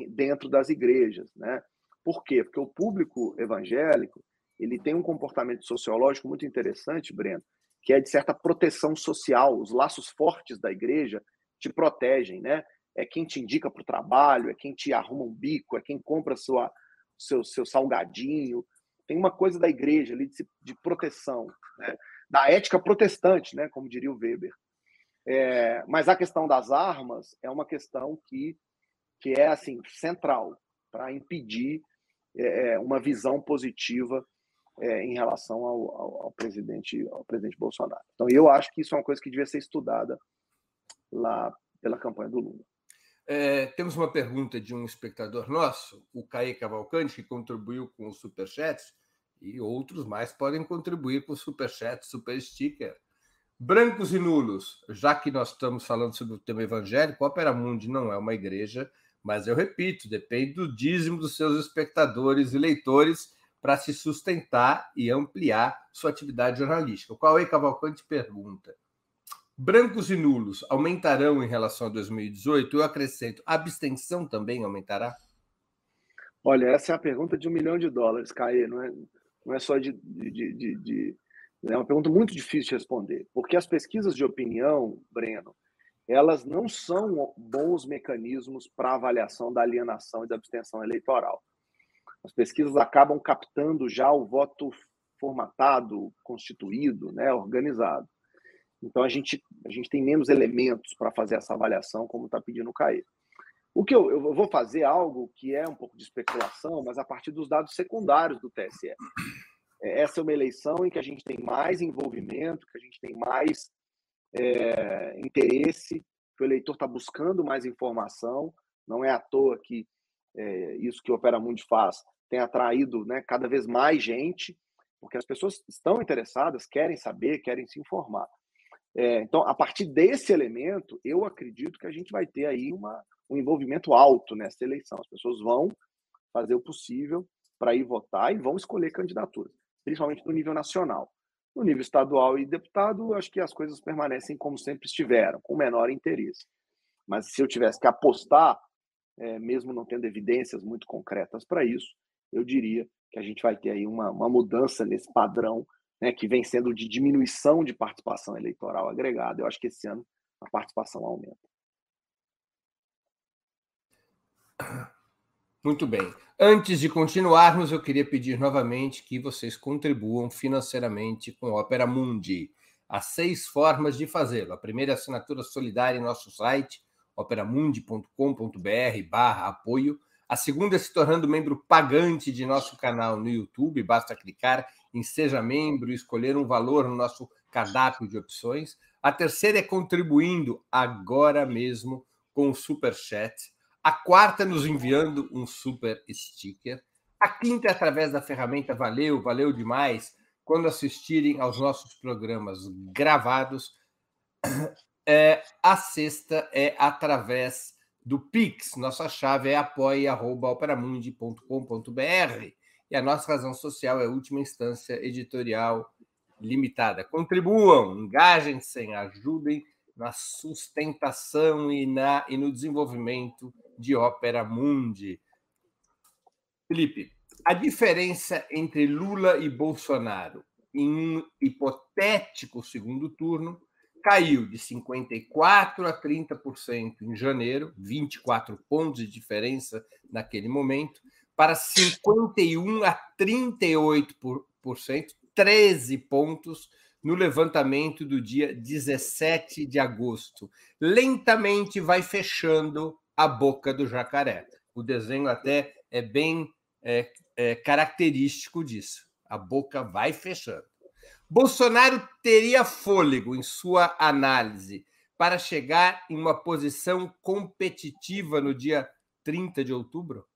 dentro das igrejas, né? Por quê? Porque o público evangélico ele tem um comportamento sociológico muito interessante, Breno, que é de certa proteção social. Os laços fortes da igreja te protegem, né? É quem te indica para o trabalho, é quem te arruma um bico, é quem compra sua, seu, seu salgadinho. Tem uma coisa da igreja ali de, de proteção, né? da ética protestante, né? como diria o Weber. É, mas a questão das armas é uma questão que, que é assim central para impedir é, é, uma visão positiva é, em relação ao, ao, ao, presidente ao presidente Bolsonaro. Então eu acho que isso é uma coisa que devia ser estudada lá pela campanha do Lula. É, temos uma pergunta de um espectador nosso, o Caê Cavalcante, que contribuiu com o Superchat, e outros mais podem contribuir com Superchat, Super Sticker. Brancos e nulos, já que nós estamos falando sobre o tema evangélico, Opera Mundi não é uma igreja, mas eu repito, depende do dízimo dos seus espectadores e leitores para se sustentar e ampliar sua atividade jornalística. O Cauê Cavalcante pergunta: brancos e nulos aumentarão em relação a 2018? Eu acrescento: a abstenção também aumentará? Olha, essa é a pergunta de um milhão de dólares, Caê, não é, não é só de, de, de, de. É uma pergunta muito difícil de responder, porque as pesquisas de opinião, Breno, elas não são bons mecanismos para avaliação da alienação e da abstenção eleitoral. As pesquisas acabam captando já o voto formatado, constituído, né, organizado. Então a gente, a gente tem menos elementos para fazer essa avaliação, como está pedindo o CAE. O que eu, eu vou fazer algo que é um pouco de especulação, mas a partir dos dados secundários do TSE. É, essa é uma eleição em que a gente tem mais envolvimento, que a gente tem mais é, interesse, que o eleitor está buscando mais informação. Não é à toa que é, isso que o Opera Mundi faz tem atraído né, cada vez mais gente, porque as pessoas estão interessadas, querem saber, querem se informar. É, então, a partir desse elemento, eu acredito que a gente vai ter aí uma, um envolvimento alto nessa eleição. As pessoas vão fazer o possível para ir votar e vão escolher candidaturas, principalmente no nível nacional. No nível estadual e deputado, acho que as coisas permanecem como sempre estiveram, com menor interesse. Mas se eu tivesse que apostar, é, mesmo não tendo evidências muito concretas para isso, eu diria que a gente vai ter aí uma, uma mudança nesse padrão né, que vem sendo de diminuição de participação eleitoral agregada. Eu acho que esse ano a participação aumenta. Muito bem. Antes de continuarmos, eu queria pedir novamente que vocês contribuam financeiramente com a Opera Mundi. Há seis formas de fazê-lo. A primeira é assinatura solidária em nosso site, operamundi.com.br barra apoio. A segunda é se tornando membro pagante de nosso canal no YouTube. Basta clicar em Seja Membro e escolher um valor no nosso cardápio de opções. A terceira é contribuindo agora mesmo com o Super Chat a quarta nos enviando um super sticker. A quinta é através da ferramenta Valeu, valeu demais, quando assistirem aos nossos programas gravados. É, a sexta é através do Pix. Nossa chave é apoia.operamundi.com.br e a nossa razão social é última instância editorial limitada. Contribuam, engajem-se, ajudem na sustentação e, na, e no desenvolvimento de Ópera Mundi. Felipe, a diferença entre Lula e Bolsonaro em um hipotético segundo turno caiu de 54% a 30% em janeiro, 24 pontos de diferença naquele momento, para 51% a 38%, 13 pontos no levantamento do dia 17 de agosto. Lentamente vai fechando a boca do jacaré. O desenho até é bem é, é, característico disso. A boca vai fechando. Bolsonaro teria fôlego em sua análise para chegar em uma posição competitiva no dia 30 de outubro?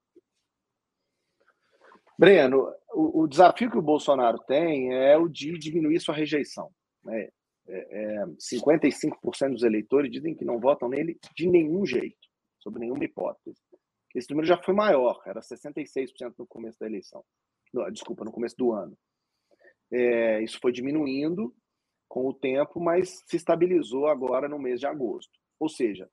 Breno, o, o desafio que o Bolsonaro tem é o de diminuir sua rejeição. Né? É, é, 55% dos eleitores dizem que não votam nele de nenhum jeito sob nenhuma hipótese. Esse número já foi maior, era 66% no começo da eleição. No, desculpa, no começo do ano. É, isso foi diminuindo com o tempo, mas se estabilizou agora no mês de agosto. Ou seja,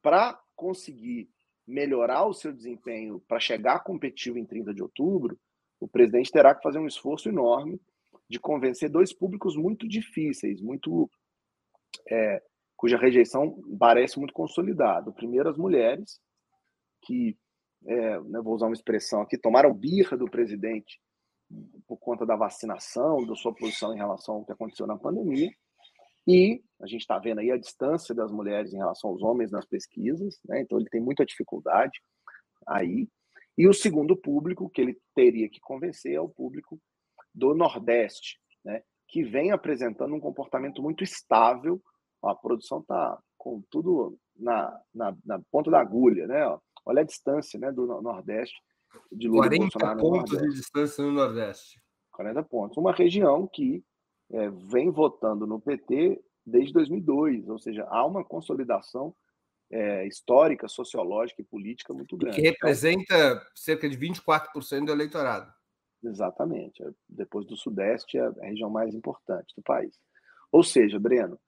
para conseguir melhorar o seu desempenho para chegar competitivo em 30 de outubro, o presidente terá que fazer um esforço enorme de convencer dois públicos muito difíceis, muito é, cuja rejeição parece muito consolidada. Primeiro, as mulheres, que, é, né, vou usar uma expressão aqui, tomaram birra do presidente por conta da vacinação, da sua posição em relação ao que aconteceu na pandemia. E a gente está vendo aí a distância das mulheres em relação aos homens nas pesquisas, né? então ele tem muita dificuldade aí. E o segundo público que ele teria que convencer é o público do Nordeste, né? que vem apresentando um comportamento muito estável. a produção está com tudo na, na, na, ponta da agulha, né? Olha a distância né, do Nordeste de Lula 40 Bolsonaro pontos de distância no Nordeste. 40 pontos. Uma região que é, vem votando no PT desde 2002, ou seja, há uma consolidação é, histórica, sociológica e política muito grande. Que representa então, cerca de 24% do eleitorado. Exatamente. Depois do Sudeste, é a região mais importante do país. Ou seja, Breno,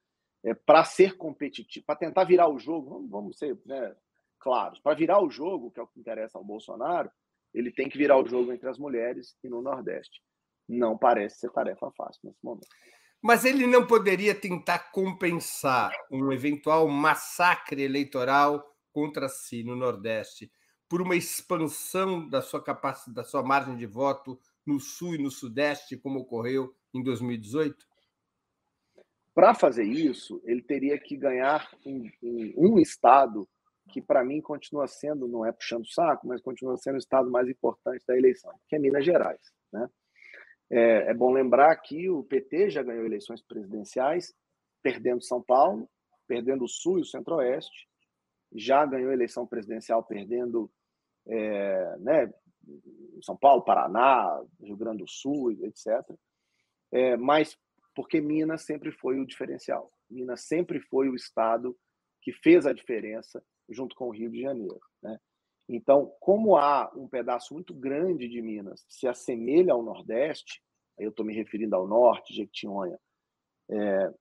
é, para ser competitivo, para tentar virar o jogo, vamos, vamos ser né, claros, para virar o jogo, que é o que interessa ao Bolsonaro, ele tem que virar o jogo entre as mulheres e no Nordeste. Não parece ser tarefa fácil nesse momento. Mas ele não poderia tentar compensar um eventual massacre eleitoral contra si no Nordeste por uma expansão da sua capacidade, da sua margem de voto no Sul e no Sudeste, como ocorreu em 2018? Para fazer isso, ele teria que ganhar em, em um estado que para mim continua sendo, não é puxando saco, mas continua sendo o estado mais importante da eleição, que é Minas Gerais. Né? É, é bom lembrar que o PT já ganhou eleições presidenciais, perdendo São Paulo, perdendo o Sul e o Centro-Oeste, já ganhou eleição presidencial perdendo é, né, São Paulo, Paraná, Rio Grande do Sul, etc. É, mas porque Minas sempre foi o diferencial. Minas sempre foi o estado que fez a diferença junto com o Rio de Janeiro. Né? Então, como há um pedaço muito grande de Minas que se assemelha ao Nordeste, aí eu estou me referindo ao norte, Jequitinhonha, é,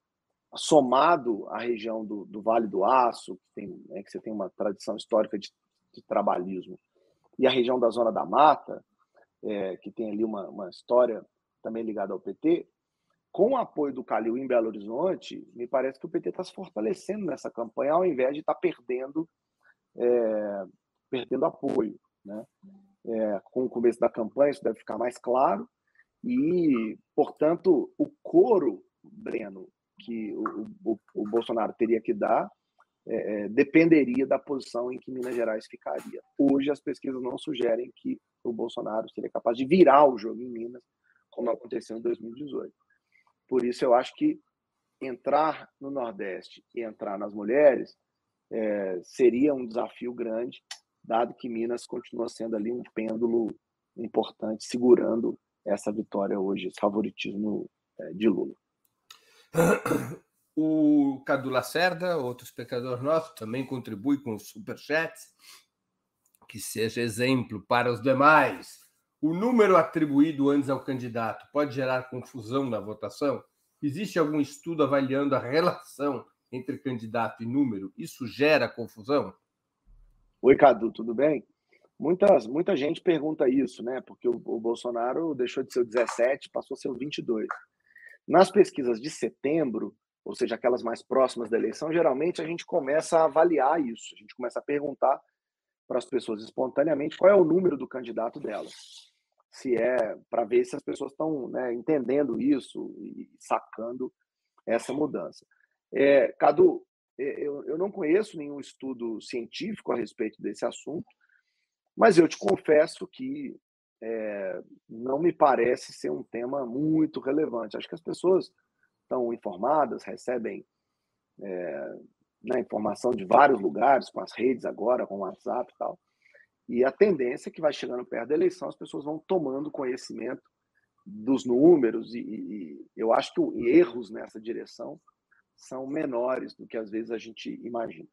somado à região do, do, Vale do Aço, que, tem, né, que você tem uma tradição histórica de, de, trabalhismo, e a região da Zona da Mata, é, que tem ali uma, uma história também ligada ao PT, com o apoio do Calil em Belo Horizonte, me parece que o PT está se fortalecendo nessa campanha, ao invés de estar tá perdendo, é, perdendo apoio. Né? É, com o começo da campanha, isso deve ficar mais claro. E, portanto, o coro, Breno, que o, o, o Bolsonaro teria que dar, é, é, dependeria da posição em que Minas Gerais ficaria. Hoje, as pesquisas não sugerem que o Bolsonaro seria capaz de virar o jogo em Minas, como aconteceu em 2018. Por isso, eu acho que entrar no Nordeste e entrar nas mulheres é, seria um desafio grande, dado que Minas continua sendo ali um pêndulo importante, segurando essa vitória hoje, esse favoritismo é, de Lula. O Cadu Lacerda, outro espectador nosso, também contribui com os superchats. Que seja exemplo para os demais o número atribuído antes ao candidato pode gerar confusão na votação? Existe algum estudo avaliando a relação entre candidato e número? Isso gera confusão? Oi, Cadu, tudo bem? Muitas, muita gente pergunta isso, né? Porque o, o Bolsonaro deixou de ser o 17, passou a ser o 22. Nas pesquisas de setembro, ou seja, aquelas mais próximas da eleição, geralmente a gente começa a avaliar isso, a gente começa a perguntar para as pessoas espontaneamente qual é o número do candidato delas se é para ver se as pessoas estão né, entendendo isso e sacando essa mudança. É, Cadu, eu, eu não conheço nenhum estudo científico a respeito desse assunto, mas eu te confesso que é, não me parece ser um tema muito relevante. Acho que as pessoas estão informadas, recebem é, né, informação de vários lugares, com as redes agora, com o WhatsApp e tal. E a tendência é que vai chegando perto da eleição, as pessoas vão tomando conhecimento dos números, e, e eu acho que erros nessa direção são menores do que às vezes a gente imagina.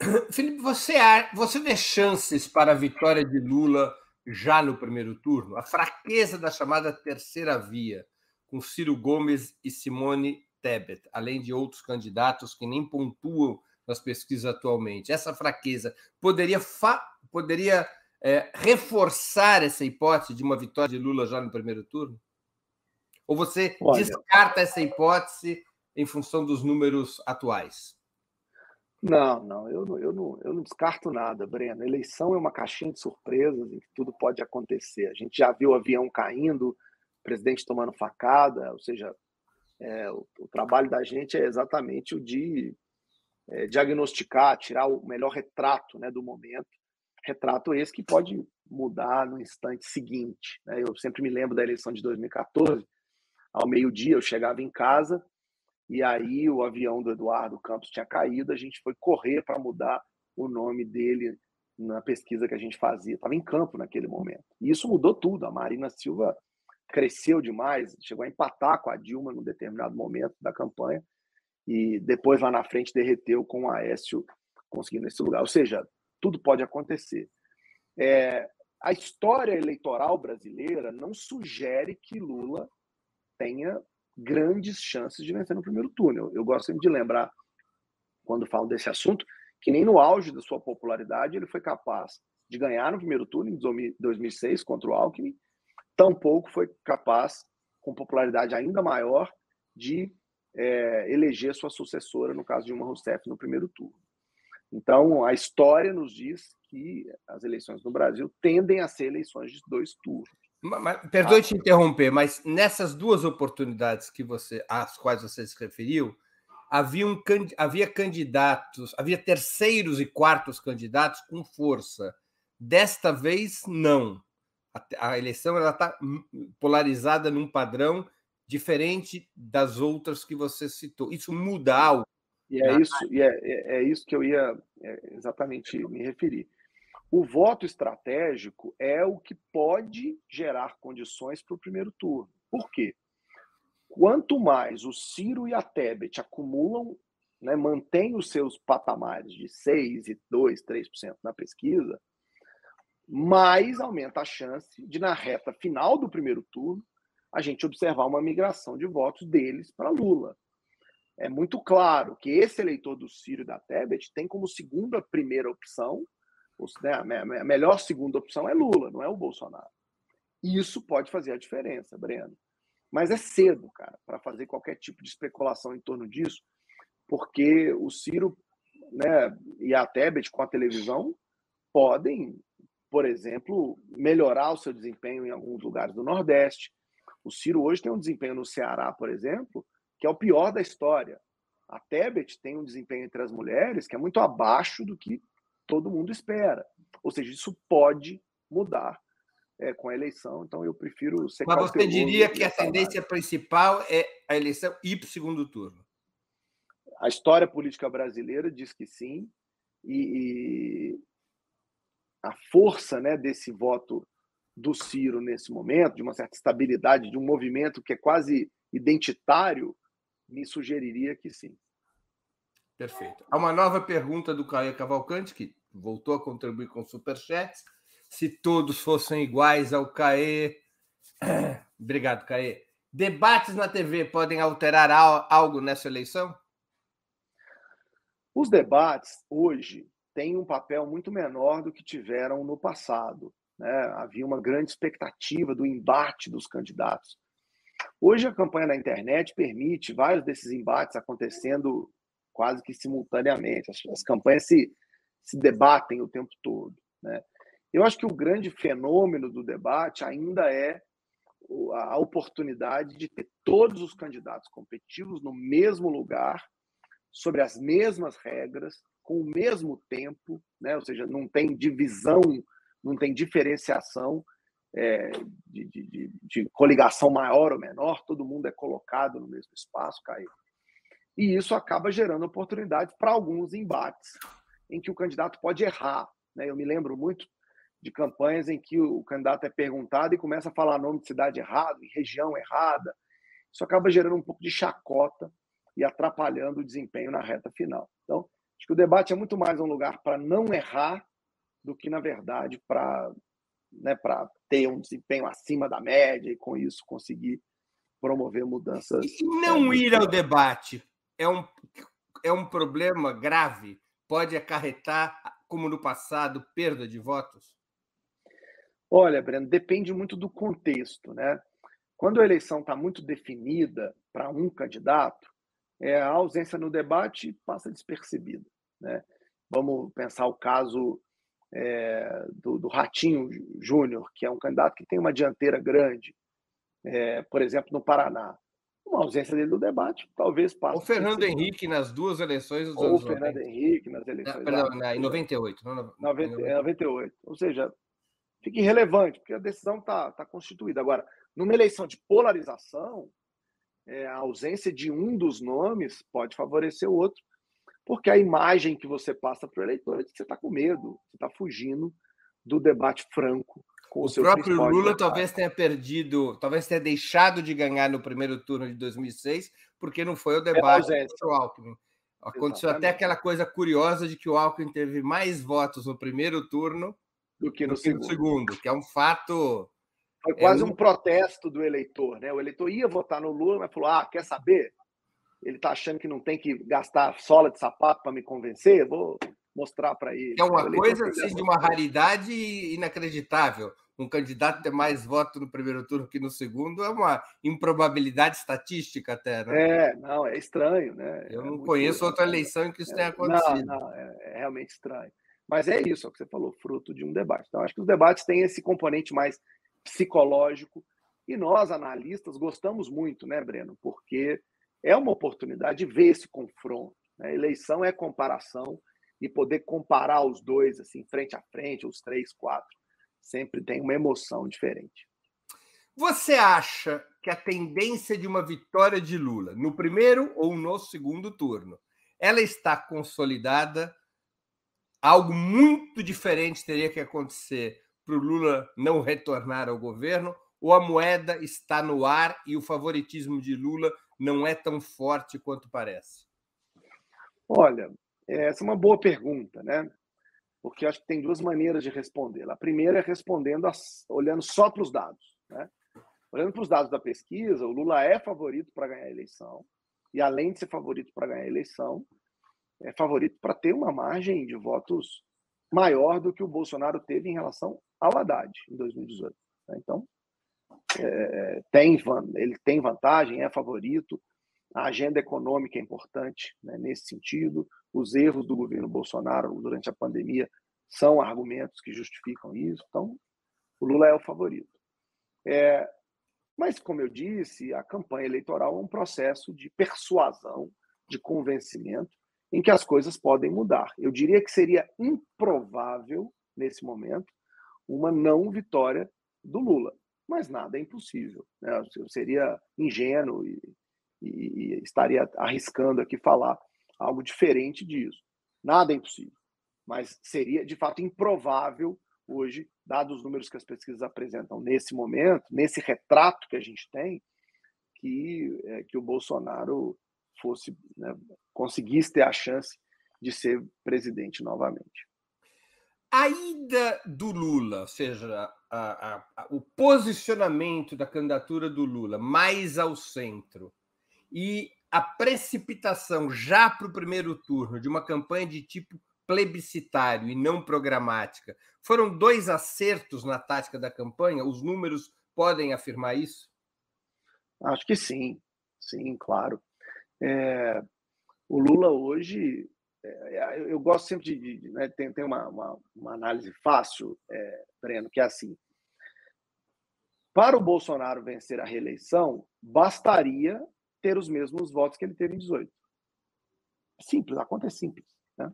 Felipe, você, você vê chances para a vitória de Lula já no primeiro turno? A fraqueza da chamada terceira via, com Ciro Gomes e Simone Tebet, além de outros candidatos que nem pontuam nas pesquisas atualmente. Essa fraqueza poderia, poderia é, reforçar essa hipótese de uma vitória de Lula já no primeiro turno? Ou você Olha, descarta essa hipótese em função dos números atuais? Não, não eu, não, eu não, eu não descarto nada, Breno. eleição é uma caixinha de surpresas em que tudo pode acontecer. A gente já viu o avião caindo, o presidente tomando facada, ou seja, é, o, o, trabalho da gente é exatamente o de é, diagnosticar, tirar o melhor retrato né, do momento. Retrato esse que pode mudar no instante seguinte. Né? Eu sempre me lembro da eleição de 2014, ao meio-dia eu chegava em casa e aí o avião do Eduardo Campos tinha caído, a gente foi correr para mudar o nome dele na pesquisa que a gente fazia. Estava em campo naquele momento. E isso mudou tudo. A Marina Silva cresceu demais, chegou a empatar com a Dilma num determinado momento da campanha e depois lá na frente derreteu com o Aécio conseguindo esse lugar. Ou seja, tudo pode acontecer. É, a história eleitoral brasileira não sugere que Lula tenha grandes chances de vencer no primeiro turno. Eu, gosto sempre de lembrar, quando falo desse assunto, que nem no auge da sua popularidade ele foi capaz de ganhar no primeiro turno, em 2006, contra o Alckmin, tampouco foi capaz, com popularidade ainda maior, de é, eleger sua sucessora, no caso de Dilma Rousseff, no primeiro turno. Então, a história nos diz que as eleições no Brasil tendem a ser eleições de dois turnos. Mas, perdoe te interromper, mas nessas duas oportunidades que você, às quais você se referiu, havia, um, havia candidatos, havia terceiros e quartos candidatos com força. Desta vez, não. A, a eleição está polarizada num padrão diferente das outras que você citou. Isso muda algo? E é, isso, e é, é, é isso que eu ia é, exatamente me referir. O voto estratégico é o que pode gerar condições para o primeiro turno. Por quê? Quanto mais o Ciro e a Tebet acumulam, né, mantêm os seus patamares de 6, e 2, 3% na pesquisa, mais aumenta a chance de, na reta final do primeiro turno, a gente observar uma migração de votos deles para Lula. É muito claro que esse eleitor do Ciro e da Tebet tem como segunda primeira opção né, a melhor segunda opção é Lula, não é o Bolsonaro. E isso pode fazer a diferença, Breno. Mas é cedo, cara, para fazer qualquer tipo de especulação em torno disso, porque o Ciro né, e a Tebet com a televisão podem, por exemplo, melhorar o seu desempenho em alguns lugares do Nordeste. O Ciro hoje tem um desempenho no Ceará, por exemplo, que é o pior da história. A Tebet tem um desempenho entre as mulheres que é muito abaixo do que todo mundo espera. Ou seja, isso pode mudar é, com a eleição, então eu prefiro ser Mas você diria que a tendência principal é a eleição ir para o segundo turno? A história política brasileira diz que sim, e, e a força né, desse voto do Ciro nesse momento, de uma certa estabilidade, de um movimento que é quase identitário, me sugeriria que sim. Perfeito. Há uma nova pergunta do Caio Cavalcante, que voltou a contribuir com superchats. Se todos fossem iguais ao CAE. Obrigado, CAE. Debates na TV podem alterar algo nessa eleição? Os debates hoje têm um papel muito menor do que tiveram no passado. Né? Havia uma grande expectativa do embate dos candidatos. Hoje, a campanha na internet permite vários desses embates acontecendo quase que simultaneamente. As, as campanhas se, se debatem o tempo todo. Né? Eu acho que o grande fenômeno do debate ainda é a oportunidade de ter todos os candidatos competitivos no mesmo lugar, sobre as mesmas regras, com o mesmo tempo, né? ou seja, não tem divisão, não tem diferenciação é, de, de, de, coligação maior ou menor, todo mundo é colocado no mesmo espaço, Caio. E isso acaba gerando oportunidades para alguns embates em que o candidato pode errar. Né? Eu me lembro muito de campanhas em que o candidato é perguntado e começa a falar nome de cidade errado, região errada. Isso acaba gerando um pouco de chacota e atrapalhando o desempenho na reta final. Então, acho que o debate é muito mais um lugar para não errar do que, na verdade, para né, ter um desempenho acima da média e, com isso, conseguir promover mudanças. E não é, ir ao debate é um é um problema grave? Pode acarretar, como no passado, perda de votos? Olha, Breno, depende muito do contexto, né? Quando a eleição está muito definida para um candidato, é, a ausência no debate passa despercebida. Né? Vamos pensar o caso é, do, do, Ratinho Júnior, que é um candidato que tem uma dianteira grande, é, por exemplo, no Paraná. Uma ausência dele do debate, talvez passe. O Fernando Henrique nas duas eleições dos Ou o Fernando 90. Henrique nas eleições. Não, perdão, na, em 98. Não, 90, 98. Ou seja, fica irrelevante, porque a decisão está tá constituída. Agora, numa eleição de polarização, é, a ausência de um dos nomes pode favorecer o outro, porque a imagem que você passa para o eleitor é de que você está com medo, você está fugindo do debate franco. Com o, o próprio Lula talvez tenha perdido, talvez tenha deixado de ganhar no primeiro turno de 2006, porque não foi o debate é contra o Alckmin. Aconteceu Exatamente. até aquela coisa curiosa de que o Alckmin teve mais votos no primeiro turno do que no, do que segundo. no segundo, que é um fato foi quase é um... um protesto do eleitor, né? O eleitor ia votar no Lula, mas falou: ah, quer saber? Ele está achando que não tem que gastar sola de sapato para me convencer? Vou mostrar para ele. É uma coisa assim, de uma raridade inacreditável. Um candidato ter mais votos no primeiro turno que no segundo é uma improbabilidade estatística até, né? É, não, é estranho, né? Eu é não conheço outra eleição em que isso é, tenha acontecido. Não, não, é, é realmente estranho. Mas é isso, é o que você falou, fruto de um debate. Então, acho que os debates têm esse componente mais psicológico. E nós, analistas, gostamos muito, né, Breno? Porque é uma oportunidade de ver esse confronto. Né? Eleição é comparação e poder comparar os dois, assim, frente a frente, os três, quatro, sempre tem uma emoção diferente. Você acha que a tendência de uma vitória de Lula no primeiro ou no segundo turno, ela está consolidada? Algo muito diferente teria que acontecer para o Lula não retornar ao governo? Ou a moeda está no ar e o favoritismo de Lula não é tão forte quanto parece? Olha, essa é uma boa pergunta, né? Porque acho que tem duas maneiras de responder. A primeira é respondendo as, olhando só para os dados. Né? Olhando para os dados da pesquisa, o Lula é favorito para ganhar a eleição. E além de ser favorito para ganhar a eleição, é favorito para ter uma margem de votos maior do que o Bolsonaro teve em relação ao Haddad em 2018. Né? Então, é, tem, ele tem vantagem, é favorito. A agenda econômica é importante né, nesse sentido. Os erros do governo Bolsonaro durante a pandemia são argumentos que justificam isso. Então, o Lula é o favorito. É, mas, como eu disse, a campanha eleitoral é um processo de persuasão, de convencimento, em que as coisas podem mudar. Eu diria que seria improvável, nesse momento, uma não vitória do Lula. Mas nada é impossível. Né? Eu seria ingênuo e, e, estaria arriscando aqui falar algo diferente disso. Nada é impossível. Mas seria, de fato, improvável hoje, dados os números que as pesquisas apresentam nesse momento, nesse retrato que a gente tem, que, é, que o Bolsonaro fosse né, conseguisse ter a chance de ser presidente novamente. A ida do Lula, ou seja, a, a, a, o posicionamento da candidatura do Lula mais ao centro e a precipitação já para o primeiro turno de uma campanha de tipo plebiscitário e não programática foram dois acertos na tática da campanha? Os números podem afirmar isso? Acho que sim, sim, claro. É, o Lula hoje, é, eu gosto sempre de, de né, tem, tem uma, uma, uma, análise fácil, é, Breno, que é assim: para o Bolsonaro vencer a reeleição, bastaria ter os mesmos votos que ele teve em 18. Simples, a conta é simples. Né?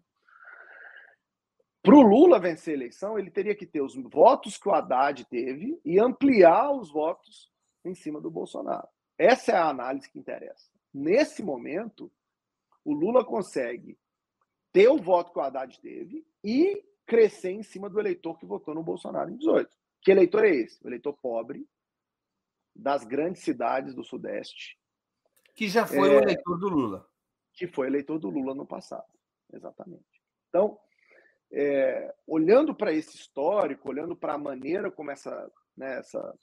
Para o Lula vencer a eleição, ele teria que ter os votos que o Haddad teve e ampliar os votos em cima do Bolsonaro. Essa é a análise que interessa. Nesse momento, o Lula consegue ter o voto que o Haddad teve e crescer em cima do eleitor que votou no Bolsonaro em 18. Que eleitor é esse? O eleitor pobre das grandes cidades do Sudeste. Que já foi é, o eleitor do Lula. Que foi eleitor do Lula no passado. Exatamente. Então, é, olhando para esse histórico, olhando para a maneira como essa, né, essa,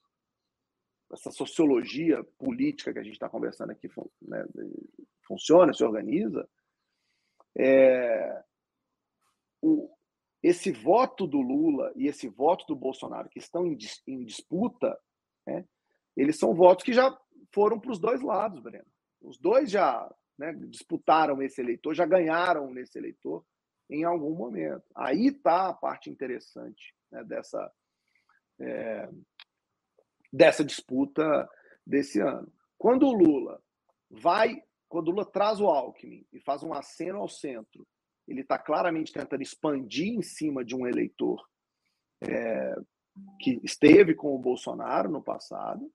essa sociologia política que a gente está conversando aqui né, funciona, se organiza, É, o, esse voto do Lula e esse voto do Bolsonaro que estão em, em disputa, né, eles são votos que já foram para os dois lados, Breno. Os dois já né, disputaram esse eleitor, já ganharam nesse eleitor em algum momento. Aí está a parte interessante né, dessa, é, dessa disputa desse ano. Quando o Lula vai, quando o Lula traz o Alckmin e faz um aceno ao centro, ele está claramente tentando expandir em cima de um eleitor é, que esteve com o Bolsonaro no passado.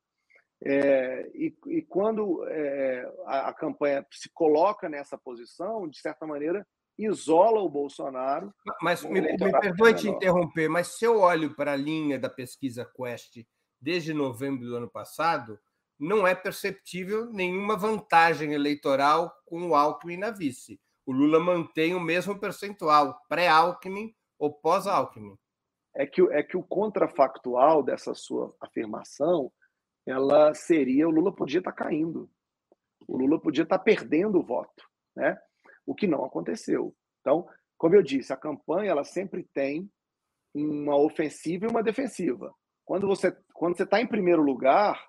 É, e, e, quando é, a, a, campanha se coloca nessa posição, de certa maneira, isola o Bolsonaro. Mas me, me perdoe te interromper, mas se eu olho para a linha da pesquisa Quest desde novembro do ano passado, não é perceptível nenhuma vantagem eleitoral com o Alckmin na vice. O Lula mantém o mesmo percentual pré-Alckmin ou pós-Alckmin. É que, é que o contrafactual dessa sua afirmação ela seria o Lula podia estar caindo. O Lula podia estar perdendo o voto, né? O que não aconteceu. Então, como eu disse, a campanha ela sempre tem uma ofensiva e uma defensiva. Quando você quando você está em primeiro lugar,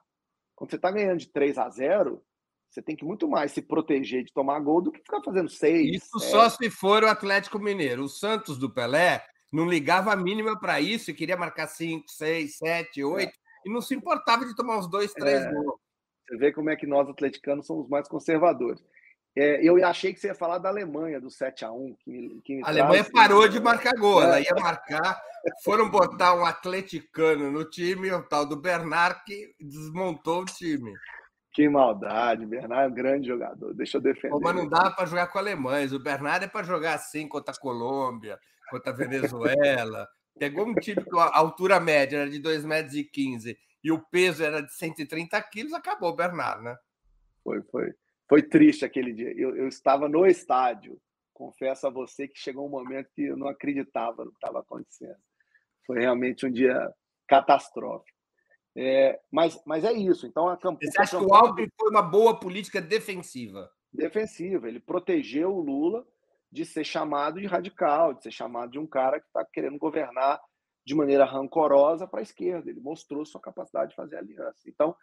quando você está ganhando de 3 a 0, você tem que muito mais se proteger de tomar gol do que ficar fazendo seis. Isso é. só se for o Atlético Mineiro. O Santos do Pelé não ligava a mínima para isso e queria marcar 5, 6, 7, 8 e não se importava de tomar uns dois, três é. gols. Você vê como é que nós, atleticanos, somos mais conservadores. É, eu achei que você ia falar da Alemanha, do 7x1. Que, que a Alemanha traz... parou de marcar gol, ela é. ia marcar. Foram botar um atleticano no time, o tal do Bernard, que desmontou o time. Que maldade, Bernard é um grande jogador, deixa eu defender. mas não dá para jogar com alemães, o Bernard é para jogar assim contra a Colômbia, contra a Venezuela. Pegou um time com a altura média era de 2,15 metros e, 15, e o peso era de 130 quilos, acabou o Bernard, né? Foi, foi. Foi triste aquele dia. Eu, eu estava no estádio. Confesso a você que chegou um momento que eu não acreditava no que estava acontecendo. Foi realmente um dia catastrófico. É, mas, mas é isso. Então a campanha. Você acha que o Alckmin foi uma boa política defensiva? Defensiva. Ele protegeu o Lula de ser chamado de radical, de ser chamado de um cara que está querendo governar de maneira rancorosa para a esquerda. Ele mostrou sua capacidade de fazer aliança. Então,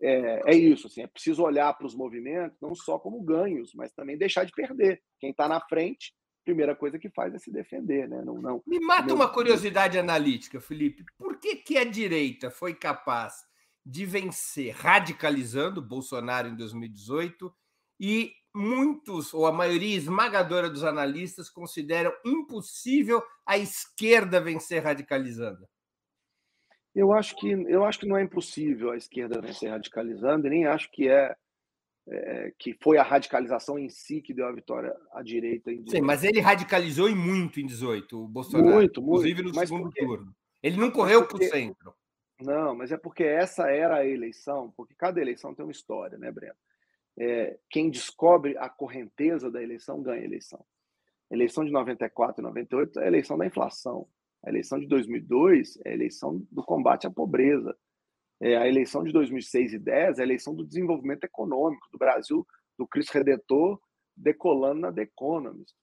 é, é isso. Assim, é preciso olhar para os movimentos não só como ganhos, mas também deixar de perder. Quem está na frente, primeira coisa que faz é se defender. Né? Não, não, Me mata uma curiosidade analítica, Felipe. Por que, que a direita foi capaz de vencer radicalizando Bolsonaro em 2018 e muitos, ou a maioria esmagadora dos analistas, consideram impossível a esquerda vencer radicalizando? Eu acho que eu acho que não é impossível a esquerda vencer radicalizando, e nem acho que é, é, que foi a radicalização em si que deu a vitória à direita em 18. Sim, mas ele radicalizou e muito em 18, o Bolsonaro. Muito, muito. Inclusive no segundo porque... turno. Ele não correu para o centro. Não, mas é porque essa era a eleição, porque cada eleição tem uma história, né, Breno? É, quem descobre a correnteza da eleição ganha a eleição. A eleição de 94 e 98 é a eleição da inflação. A eleição de 2002 é a eleição do combate à pobreza. É, a eleição de 2006 e 10 é a eleição do desenvolvimento econômico do Brasil, do Cristo Redentor decolando na The Economist.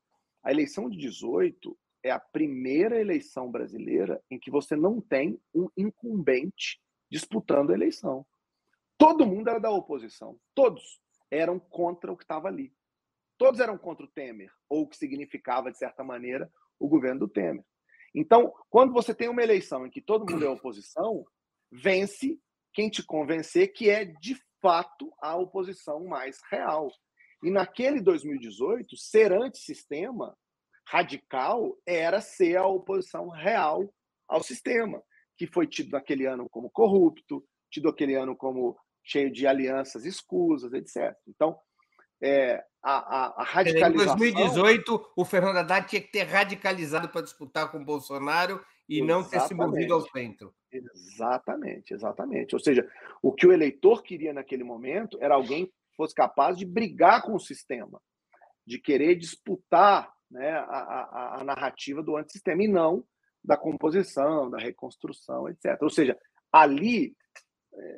A eleição de 18 é a primeira eleição brasileira em que você não tem um incumbente disputando a eleição. Todo mundo era da oposição, todos eram contra o que estava ali. Todos eram contra o Temer, ou o que significava, de certa maneira, o governo do Temer. Então, quando você tem uma eleição em que todo mundo é oposição, vence quem te convencer que é, de fato, a oposição mais real. E naquele 2018, ser antissistema radical era ser a oposição real ao sistema, que foi tido naquele ano como corrupto, tido aquele ano como cheio de alianças escusas, etc. Então, é, a, a, a radicalização... Em 2018, o Fernando Haddad tinha que ter radicalizado para disputar com o Bolsonaro e exatamente. não ter se movido ao centro. Exatamente, exatamente. Ou seja, o que o eleitor queria naquele momento era alguém que fosse capaz de brigar com o sistema, de querer disputar né, a, a, a narrativa do antissistema, e não da composição, da reconstrução, etc. Ou seja, ali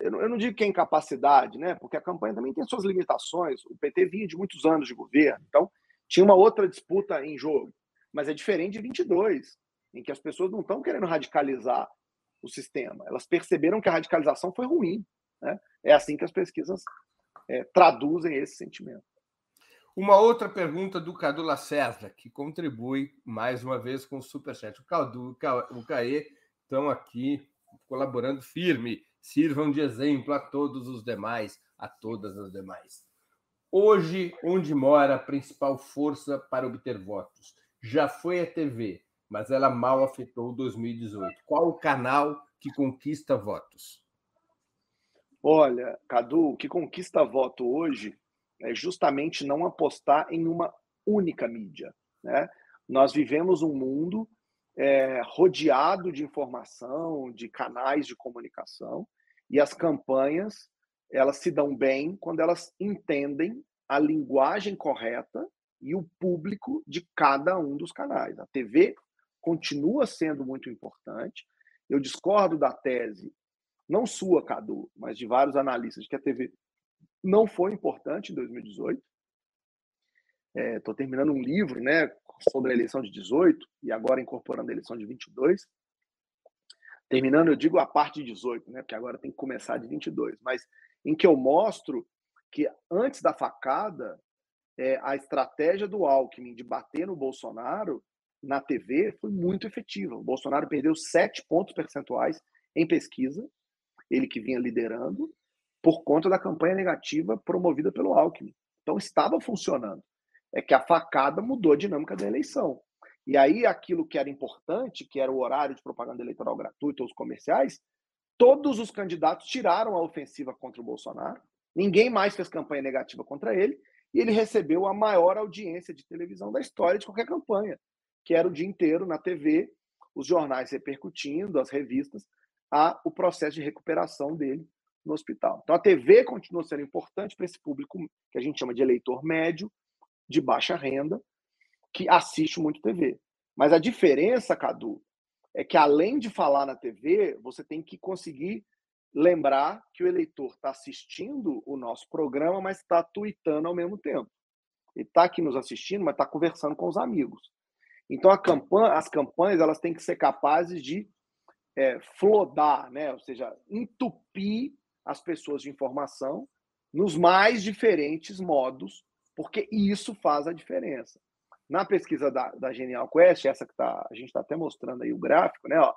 eu não digo que é incapacidade, né? porque a campanha também tem suas limitações. O PT vinha de muitos anos de governo, então Tinha uma outra disputa em jogo, mas é diferente de 22, em que as pessoas não estão querendo radicalizar o sistema. Elas perceberam que a radicalização foi ruim. Né? É assim que as pesquisas é, traduzem esse sentimento. Uma outra pergunta do Cadu Lacerda, que contribui mais uma vez com o Superchat. O Cadu, o Caê estão aqui colaborando firme. Sirvam de exemplo a todos os demais, a todas as demais. Hoje, onde mora a principal força para obter votos? Já foi a TV, mas ela mal afetou 2018. Qual o canal que conquista votos? Olha, Cadu, o que conquista voto hoje é justamente não apostar em uma única mídia. Né? Nós vivemos um mundo é, rodeado de informação, de canais de comunicação, e as campanhas elas se dão bem quando elas entendem a linguagem correta e o público de cada um dos canais. A TV continua sendo muito importante. Eu discordo da tese, não sua, Cadu, mas de vários analistas, de que a TV não foi importante em 2018. Estou é, terminando um livro né, sobre a eleição de 18 e agora incorporando a eleição de 22. Terminando, eu digo a parte de 18, né, porque agora tem que começar de 22, mas em que eu mostro que antes da facada, é, a estratégia do Alckmin de bater no Bolsonaro na TV foi muito efetiva. O Bolsonaro perdeu sete pontos percentuais em pesquisa, ele que vinha liderando, por conta da campanha negativa promovida pelo Alckmin. Então estava funcionando. É que a facada mudou a dinâmica da eleição. E aí aquilo que era importante, que era o horário de propaganda eleitoral gratuita, os comerciais, todos os candidatos tiraram a ofensiva contra o Bolsonaro Ninguém mais fez campanha negativa contra ele e ele recebeu a maior audiência de televisão da história de qualquer campanha, que era o dia inteiro na TV, os jornais repercutindo, as revistas, a, o processo de recuperação dele no hospital. Então a TV continua sendo importante para esse público que a gente chama de eleitor médio, de baixa renda, que assiste muito TV. Mas a diferença, Cadu, é que além de falar na TV, você tem que conseguir lembrar que o eleitor está assistindo o nosso programa, mas está tweetando ao mesmo tempo. Ele está aqui nos assistindo, mas está conversando com os amigos. Então, campanha, as campanhas elas têm que ser capazes de é, flodar, né? ou seja, entupir as pessoas de informação nos mais diferentes modos, porque isso faz a diferença. Na pesquisa da, da Genial Quest, essa que tá, a gente está até mostrando aí o gráfico, né? Ó,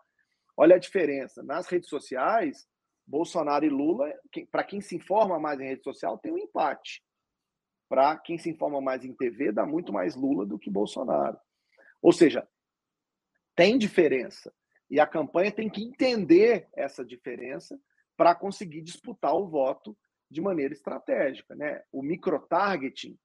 olha a diferença. Nas redes sociais, Bolsonaro e Lula, para quem se informa mais em rede social, tem um empate. Para quem se informa mais em TV, dá muito mais Lula do que Bolsonaro. Ou seja, tem diferença. E a campanha tem que entender essa diferença para conseguir disputar o voto de maneira estratégica. Né? O microtargeting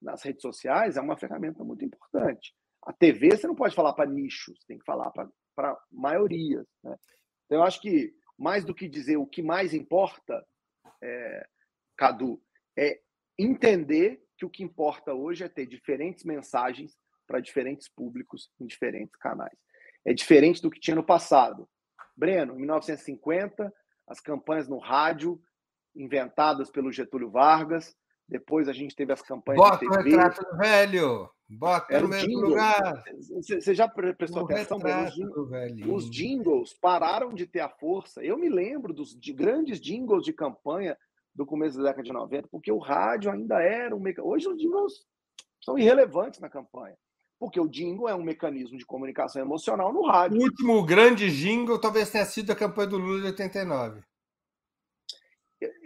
nas redes sociais é uma ferramenta muito importante. A TV você não pode falar para nichos, tem que falar para maiorias. Né? Então, eu acho que mais do que dizer o que mais importa, é, Cadu, é entender que o que importa hoje é ter diferentes mensagens para diferentes públicos em diferentes canais. É diferente do que tinha no passado. Breno, em 1950, as campanhas no rádio, inventadas pelo Getúlio Vargas, depois a gente teve as campanhas Bota o retrato do velho! Bota Era no mesmo jingle. lugar! Você já prestou no atenção? Os, os jingles pararam de ter a força. Eu me lembro dos de grandes jingles de campanha do começo da década de 90, porque o rádio ainda era um mecanismo. Hoje os jingles são irrelevantes na campanha. Porque o jingle é um mecanismo de comunicação emocional no rádio. O último grande jingle talvez tenha sido a campanha do Lula de 89.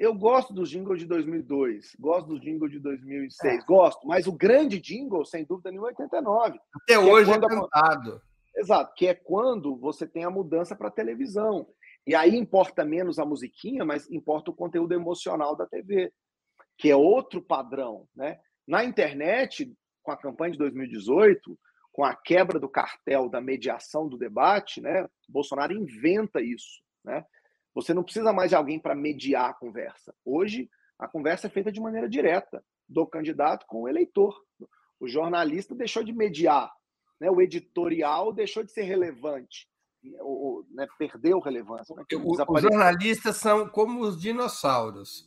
Eu gosto dos jingles de 2002, gosto dos jingles de 2006, é. gosto, mas o grande jingle, sem dúvida nenhuma, é 89. Até hoje é, é cantado. Exato, que é quando você tem a mudança para televisão. E aí importa menos a musiquinha, mas importa o conteúdo emocional da TV, que é outro padrão. Né? Na internet, com a campanha de 2018, com a quebra do cartel da mediação do debate, né, Bolsonaro inventa isso. Né? Você não precisa mais de alguém para mediar a conversa. Hoje, a conversa é feita de maneira direta do candidato com o eleitor. O jornalista deixou de mediar, né? o editorial deixou de ser relevante, ou, né? perdeu relevância. Né? Os jornalistas são como os dinossauros.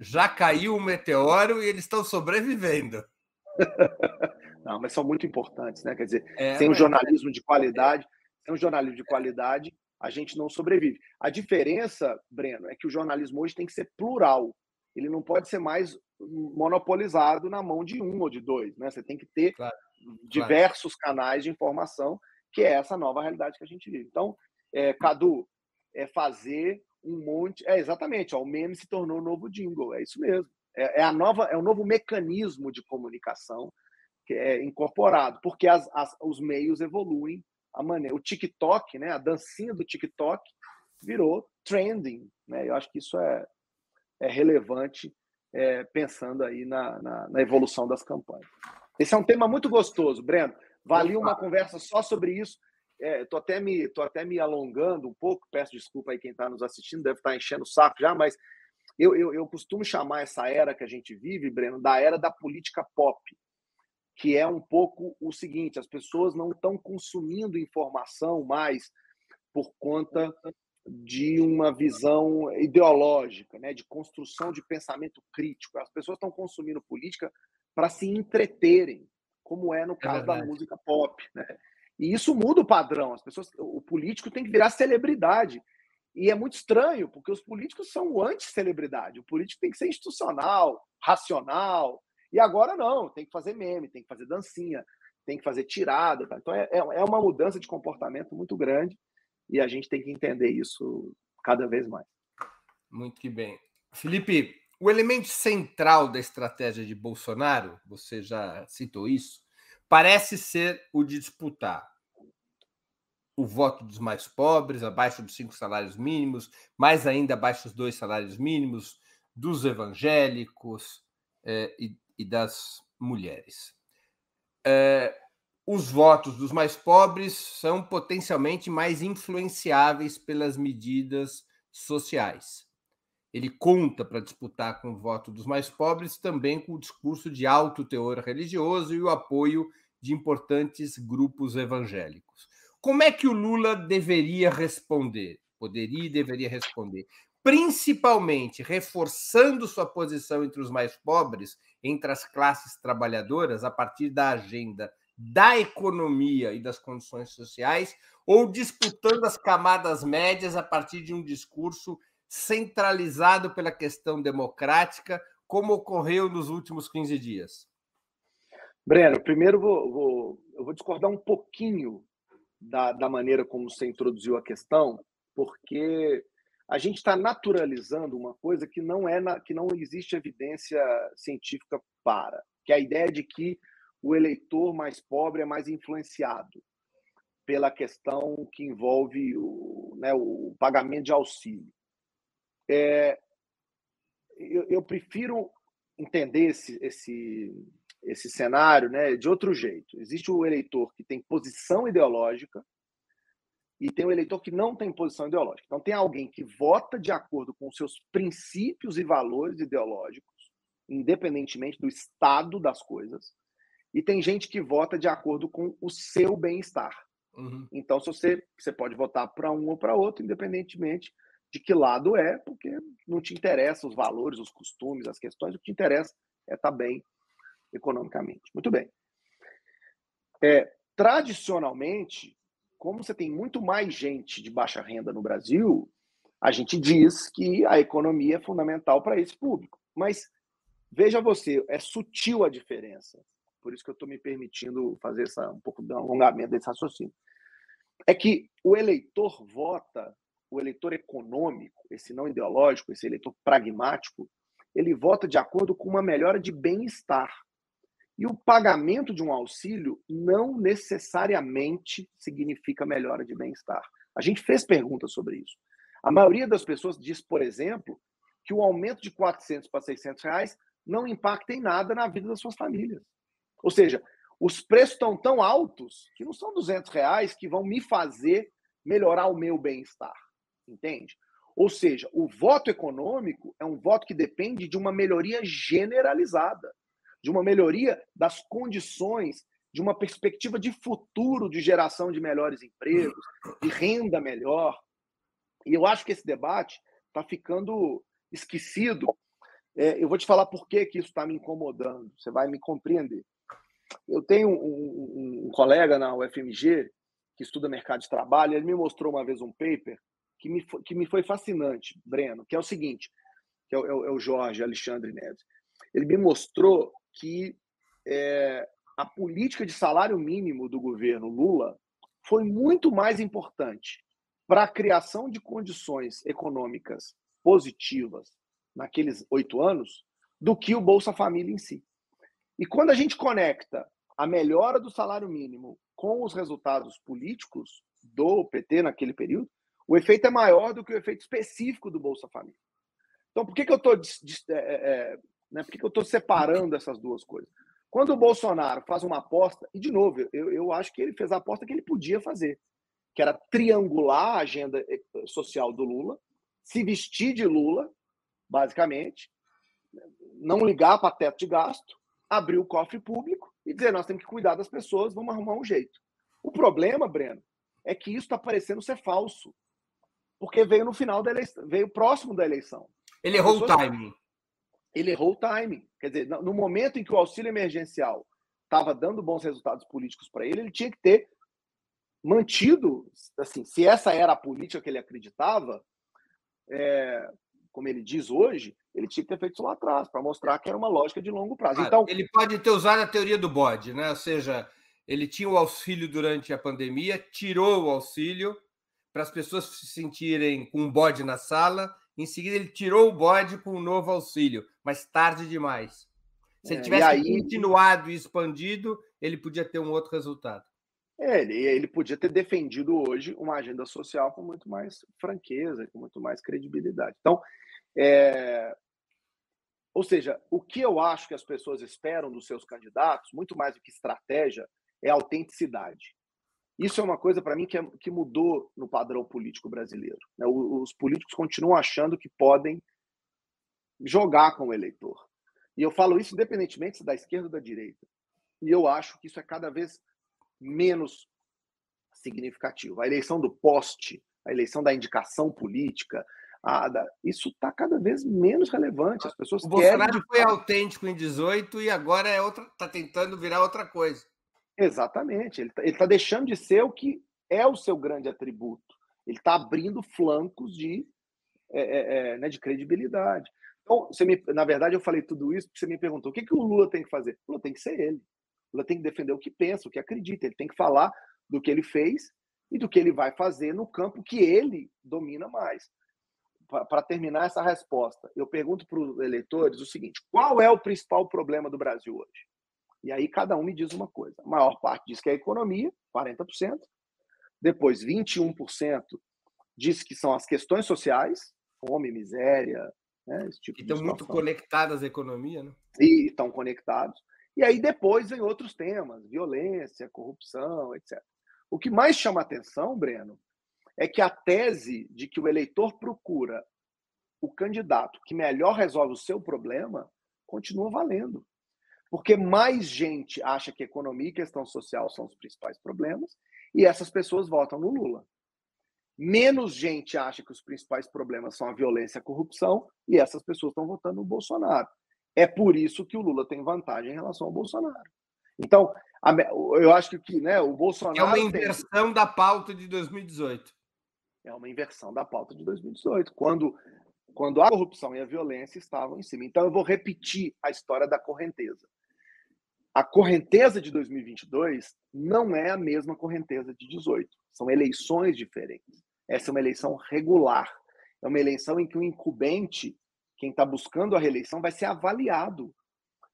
Já caiu o um meteoro e eles estão sobrevivendo. Não, mas são muito importantes, né? Quer dizer, é, sem um jornalismo de qualidade, sem um jornalismo de qualidade, a gente não sobrevive. A diferença, Breno, é que o jornalismo hoje tem que ser plural. Ele não pode ser mais monopolizado na mão de um ou de dois, né? Você tem que ter claro, diversos claro. canais de informação, que é essa nova realidade que a gente vive. Então, é, Cadu, é fazer um monte. É exatamente, ó, o meme se tornou o novo jingle, é isso mesmo. É, é, a nova, é o novo mecanismo de comunicação que é incorporado, porque as, as, os meios evoluem. A maneira, o TikTok, né, a dancinha do TikTok virou trending, né? Eu acho que isso é, é relevante é, pensando aí na, na, na, evolução das campanhas. Esse é um tema muito gostoso, Breno. Valia uma conversa só sobre isso. Estou é, até, me, tô até me alongando um pouco, peço desculpa aí quem está nos assistindo, deve estar tá enchendo o saco já, mas eu, eu, eu costumo chamar essa era que a gente vive, Breno, da era da política pop, que é um pouco o seguinte: as pessoas não estão consumindo informação mais por conta de uma visão ideológica, né, de construção de pensamento crítico. As pessoas estão consumindo política para se entreterem, como é no caso é da música pop. Né? E isso muda o padrão. As pessoas, o político tem que virar celebridade. E é muito estranho, porque os políticos são anti-celebridade. O político tem que ser institucional, racional. E agora não, tem que fazer meme, tem que fazer dancinha, tem que fazer tirada. Tá? Então é, é, é uma mudança de comportamento muito grande e a gente tem que entender isso cada vez mais. Muito que bem. Felipe, o elemento central da estratégia de Bolsonaro, você já citou isso, parece ser o de disputar o voto dos mais pobres, abaixo dos cinco salários mínimos, mais ainda abaixo dos dois salários mínimos, dos evangélicos eh, e, e, das mulheres. Eh, os votos dos mais pobres são potencialmente mais influenciáveis pelas medidas sociais. Ele conta para disputar com o voto dos mais pobres também com o discurso de alto teor religioso e o apoio de importantes grupos evangélicos. Como é que o Lula deveria responder? Poderia e deveria responder. Principalmente reforçando sua posição entre os mais pobres, entre as classes trabalhadoras, a partir da agenda da economia e das condições sociais, ou disputando as camadas médias a partir de um discurso centralizado pela questão democrática, como ocorreu nos últimos 15 dias? Breno, primeiro vou, vou, eu vou discordar um pouquinho da, da maneira como você introduziu a questão, porque a gente está naturalizando uma coisa que não é na, que não existe evidência científica para, que é a ideia de que o eleitor mais pobre é mais influenciado pela questão que envolve o, né, o pagamento de auxílio. É, eu, eu, prefiro entender esse, esse, esse cenário né, de outro jeito. Existe o eleitor que tem posição ideológica e tem o eleitor que não tem posição ideológica. Então, tem alguém que vota de acordo com seus princípios e valores ideológicos, independentemente do estado das coisas, e tem gente que vota de acordo com o seu bem-estar. Uhum. Então, se você, você pode votar para um ou para outro, independentemente de que lado é, porque não te interessa os valores, os costumes, as questões, o que te interessa é estar tá bem economicamente. Muito bem. É, tradicionalmente, como você tem muito mais gente de baixa renda no Brasil, a gente diz que a economia é fundamental para esse público. Mas veja você, é sutil a diferença por isso que eu estou me permitindo fazer essa, um pouco de alongamento desse raciocínio. É que o eleitor vota, o eleitor econômico, esse não ideológico, esse eleitor pragmático, ele vota de acordo com uma melhora de bem-estar. E o pagamento de um auxílio não necessariamente significa melhora de bem-estar. A gente fez perguntas sobre isso. A maioria das pessoas diz, por exemplo, que o aumento de 400 para 600 reais não impacta em nada na vida das suas famílias. Ou seja, os preços estão tão altos que não são 200 reais que vão me fazer melhorar o meu bem-estar. Entende? Ou seja, o voto econômico é um voto que depende de uma melhoria generalizada, de uma melhoria das condições, de uma perspectiva de futuro de geração de melhores empregos, de renda melhor. E eu acho que esse debate está ficando esquecido. É, eu vou te falar por que, que isso está me incomodando, você vai me compreender. Eu tenho um, um, colega na UFMG que estuda mercado de trabalho, ele me mostrou uma vez um paper que me foi, que me foi fascinante, Breno, que é o seguinte, que é o, é o Jorge Alexandre Neves. Ele me mostrou que é, a política de salário mínimo do governo Lula foi muito mais importante para a criação de condições econômicas positivas naqueles oito anos do que o Bolsa Família em si. E quando a gente conecta a melhora do salário mínimo com os resultados políticos do PT naquele período, o efeito é maior do que o efeito específico do Bolsa Família. Então, por que, que eu estou né, por que, que eu estou separando essas duas coisas? Quando o Bolsonaro faz uma aposta, e de novo, eu, eu acho que ele fez a aposta que ele podia fazer, que era triangular a agenda eh, social do Lula, se vestir de Lula, basicamente, não ligar para teto de gasto, abrir o cofre público e dizer: nós temos que cuidar das pessoas, vamos arrumar um jeito. O problema, Breno, é que isso está parecendo ser falso, porque veio no final da eleição, veio próximo da eleição. Ele errou o timing. Ele errou o timing. Quer dizer, no momento em que o auxílio emergencial estava dando bons resultados políticos para ele, ele tinha que ter mantido, assim, se essa era a política que ele acreditava, é, como ele diz hoje, ele tinha que ter feito isso lá atrás, para mostrar que era uma lógica de longo prazo. Então, ele pode ter usado a teoria do bode, né? Ou seja, ele tinha o auxílio durante a pandemia, tirou o auxílio para as pessoas se sentirem com um bode na sala. Em seguida, ele tirou o bode com um novo auxílio, mas tarde demais. Se ele é, tivesse aí... continuado e expandido, ele podia ter um outro resultado. É, ele, ele podia ter defendido hoje uma agenda social com muito mais franqueza, com muito mais credibilidade. Então, é... ou seja, o que eu acho que as pessoas esperam dos seus candidatos, muito mais do que estratégia, é autenticidade. Isso é uma coisa, para mim, que, é, que mudou no padrão político brasileiro. Né? Os políticos continuam achando que podem jogar com o eleitor. E eu falo isso independentemente se da esquerda ou da direita. E eu acho que isso é cada vez menos significativo. A eleição do poste, a eleição da indicação política, a, da, isso está cada vez menos relevante. As pessoas o Bolsonaro foi autêntico em 18 e agora é outra, está tentando virar outra coisa. Exatamente. Ele está tá deixando de ser o que é o seu grande atributo. Ele está abrindo flancos de, é, é, é, né, de credibilidade. Então, você me, na verdade, eu falei tudo isso porque você me perguntou o que, que o Lula tem que fazer. O Lula tem que ser ele. Lula tem que defender o que pensa, o que acredita. Ele tem que falar do que ele fez e do que ele vai fazer no campo que ele domina mais. Para terminar essa resposta, eu pergunto para os eleitores o seguinte: qual é o principal problema do Brasil hoje? E aí cada um me diz uma coisa. A maior parte diz que é a economia, 40%. Depois, 21% diz que são as questões sociais, fome, miséria, né, esse tipo que estão muito conectadas à economia, né? E estão conectados. E aí depois vem outros temas, violência, corrupção, etc. O que mais chama atenção, Breno, é que a tese de que o eleitor procura o candidato que melhor resolve o seu problema continua valendo. Porque mais gente acha que economia e questão social são os principais problemas, e essas pessoas votam no Lula. Menos gente acha que os principais problemas são a violência e a corrupção, e essas pessoas estão votando no Bolsonaro. É por isso que o Lula tem vantagem em relação ao Bolsonaro. Então, eu acho que né, o Bolsonaro. É uma inversão tem... da pauta de 2018. É uma inversão da pauta de 2018, quando, quando a corrupção e a violência estavam em cima. Então, eu vou repetir a história da correnteza. A correnteza de 2022 não é a mesma correnteza de 18. São eleições diferentes. Essa é uma eleição regular. É uma eleição em que o incumbente quem está buscando a reeleição vai ser avaliado.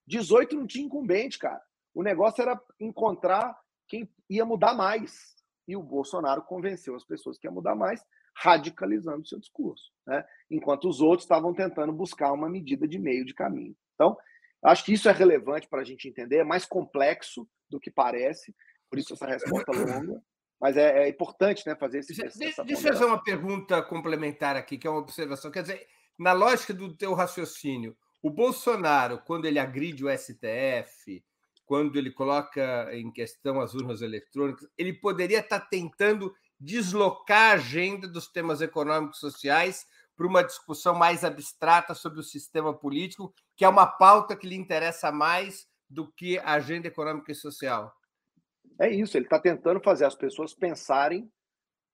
18 não tinha incumbente, cara. O negócio era encontrar quem ia mudar mais. E o Bolsonaro convenceu as pessoas que ia mudar mais, radicalizando seu discurso. Né? Enquanto os outros estavam tentando buscar uma medida de meio de caminho. Então, acho que isso é relevante para a gente entender, é mais complexo do que parece, por isso essa resposta longa. Mas é, é importante né, fazer esse. Deixa, deixa eu fazer uma pergunta complementar aqui, que é uma observação. Quer dizer, na lógica do teu raciocínio, o Bolsonaro, quando ele agride o STF, quando ele coloca em questão as urnas eletrônicas, ele poderia estar tentando deslocar a agenda dos temas econômicos e sociais para uma discussão mais abstrata sobre o sistema político, que é uma pauta que lhe interessa mais do que a agenda econômica e social. É isso, ele está tentando fazer as pessoas pensarem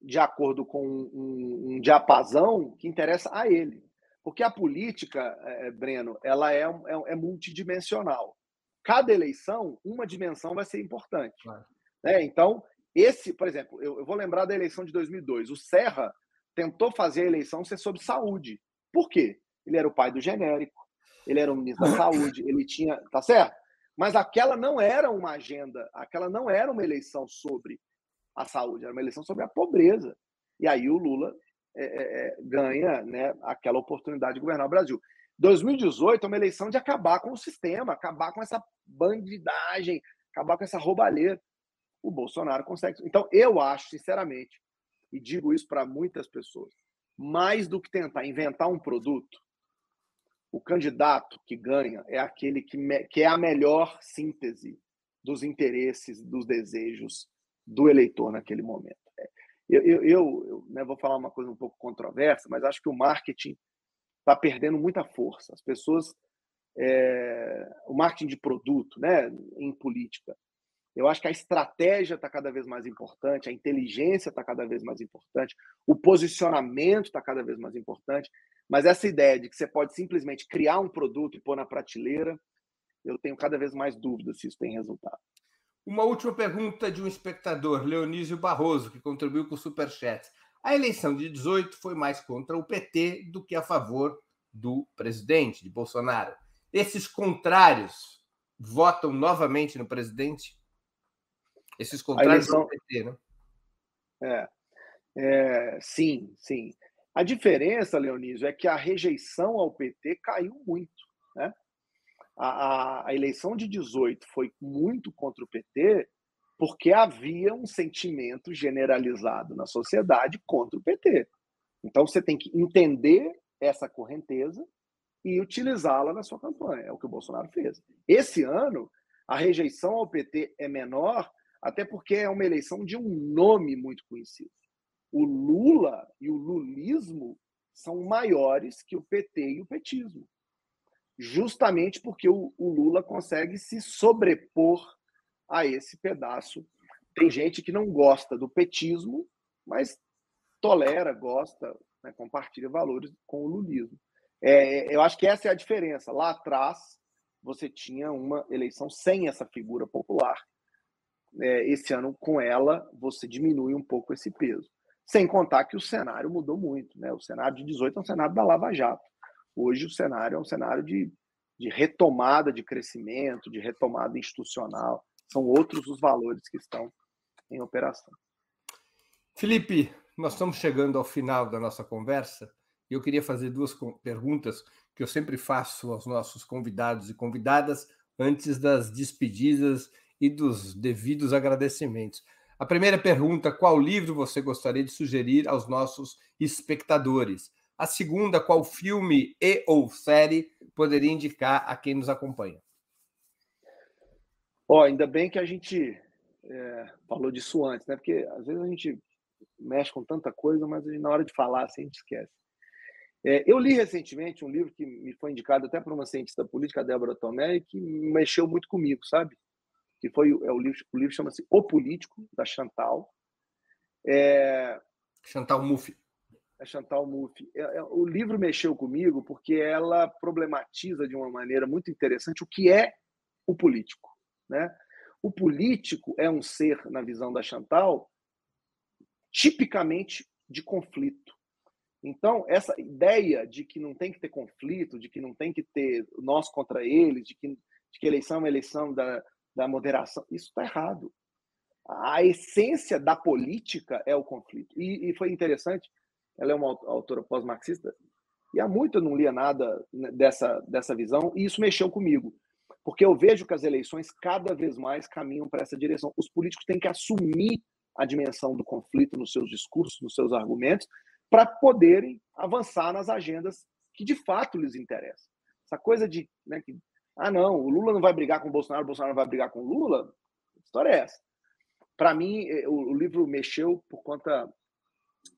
de acordo com um, um diapasão que interessa a ele. Porque a política, é, Breno, ela é, é, é, multidimensional. Cada eleição, uma dimensão vai ser importante. Claro. É, então, esse, por exemplo, eu, eu, vou lembrar da eleição de 2002. O Serra tentou fazer a eleição ser sobre saúde. Por quê? Ele era o pai do genérico, ele era o ministro da saúde, ele tinha. Tá certo? Mas aquela não era uma agenda, aquela não era uma eleição sobre a saúde, era uma eleição sobre a pobreza. E aí o Lula é, é, é ganha né, aquela oportunidade de governar o Brasil. 2018 é uma eleição de acabar com o sistema, acabar com essa bandidagem, acabar com essa roubalheira. O Bolsonaro consegue. Então, eu acho, sinceramente, e digo isso para muitas pessoas, mais do que tentar inventar um produto, o candidato que ganha é aquele que, que é a melhor síntese dos interesses, dos desejos do eleitor naquele momento. É, eu, eu, eu, eu né, vou falar uma coisa um pouco controversa, mas acho que o marketing está perdendo muita força. As pessoas, é, o marketing de produto, né, em política, eu acho que a estratégia está cada vez mais importante, a inteligência está cada vez mais importante, o posicionamento está cada vez mais importante. Mas essa ideia de que você pode simplesmente criar um produto e pôr na prateleira, eu tenho cada vez mais dúvidas se isso tem resultado. Uma última pergunta de um espectador, Leonísio Barroso, que contribuiu com o Superchat. A eleição de 18 foi mais contra o PT do que a favor do presidente, de Bolsonaro. Esses contrários votam novamente no presidente? Esses contrários eleição... do PT, né? É, é, sim, sim. A diferença, Leonísio, é que a rejeição ao PT caiu muito. Né? A, a, a, eleição de 18 foi muito contra o PT porque havia um sentimento generalizado na sociedade contra o PT. Então você tem que entender essa correnteza e utilizá-la na sua campanha. É o que o Bolsonaro fez. Esse ano, a rejeição ao PT é menor, até porque é uma eleição de um nome muito conhecido o Lula e o lulismo são maiores que o PT e o petismo. Justamente porque o, o Lula consegue se sobrepor a esse pedaço. Tem gente que não gosta do petismo, mas tolera, gosta, né, compartilha valores com o lulismo. É, eu acho que essa é a diferença. Lá atrás, você tinha uma eleição sem essa figura popular. É, esse ano, com ela, você diminui um pouco esse peso. Sem contar que o cenário mudou muito. Né? O cenário de 18 é um cenário da Lava Jato. Hoje o cenário é um cenário de, de retomada de crescimento, de retomada institucional. São outros os valores que estão em operação. Felipe, nós estamos chegando ao final da nossa conversa e eu queria fazer duas perguntas que eu sempre faço aos nossos convidados e convidadas antes das despedidas e dos devidos agradecimentos. A primeira pergunta: qual livro você gostaria de sugerir aos nossos espectadores? A segunda: qual filme e ou série poderia indicar a quem nos acompanha? Ó, oh, ainda bem que a gente é, falou disso antes, né? Porque às vezes a gente mexe com tanta coisa, mas na hora de falar assim, a gente esquece. É, eu li recentemente um livro que me foi indicado até por uma cientista política, a Débora Tomé, e que mexeu muito comigo, sabe? Que foi é o livro, o livro chama-se O Político, da Chantal. É... Chantal Mouffe. É Chantal Mouffe. É, é, o livro mexeu comigo porque ela problematiza de uma maneira muito interessante o que é o político. Né? O político é um ser, na visão da Chantal, tipicamente de conflito. Então, essa ideia de que não tem que ter conflito, de que não tem que ter nós contra eles, de que, de que eleição é uma eleição da, da moderação. Isso está errado. A essência da política é o conflito. E, e foi interessante, ela é uma autora pós-marxista, e há muito eu não lia nada dessa, dessa visão, e isso mexeu comigo. Porque eu vejo que as eleições cada vez mais caminham para essa direção. Os políticos têm que assumir a dimensão do conflito nos seus discursos, nos seus argumentos, para poderem avançar nas agendas que de fato lhes interessam. Essa coisa de né, que ah, não, o Lula não vai brigar com o Bolsonaro, o Bolsonaro vai brigar com o Lula? História é essa? Para mim, eh, o, livro mexeu por conta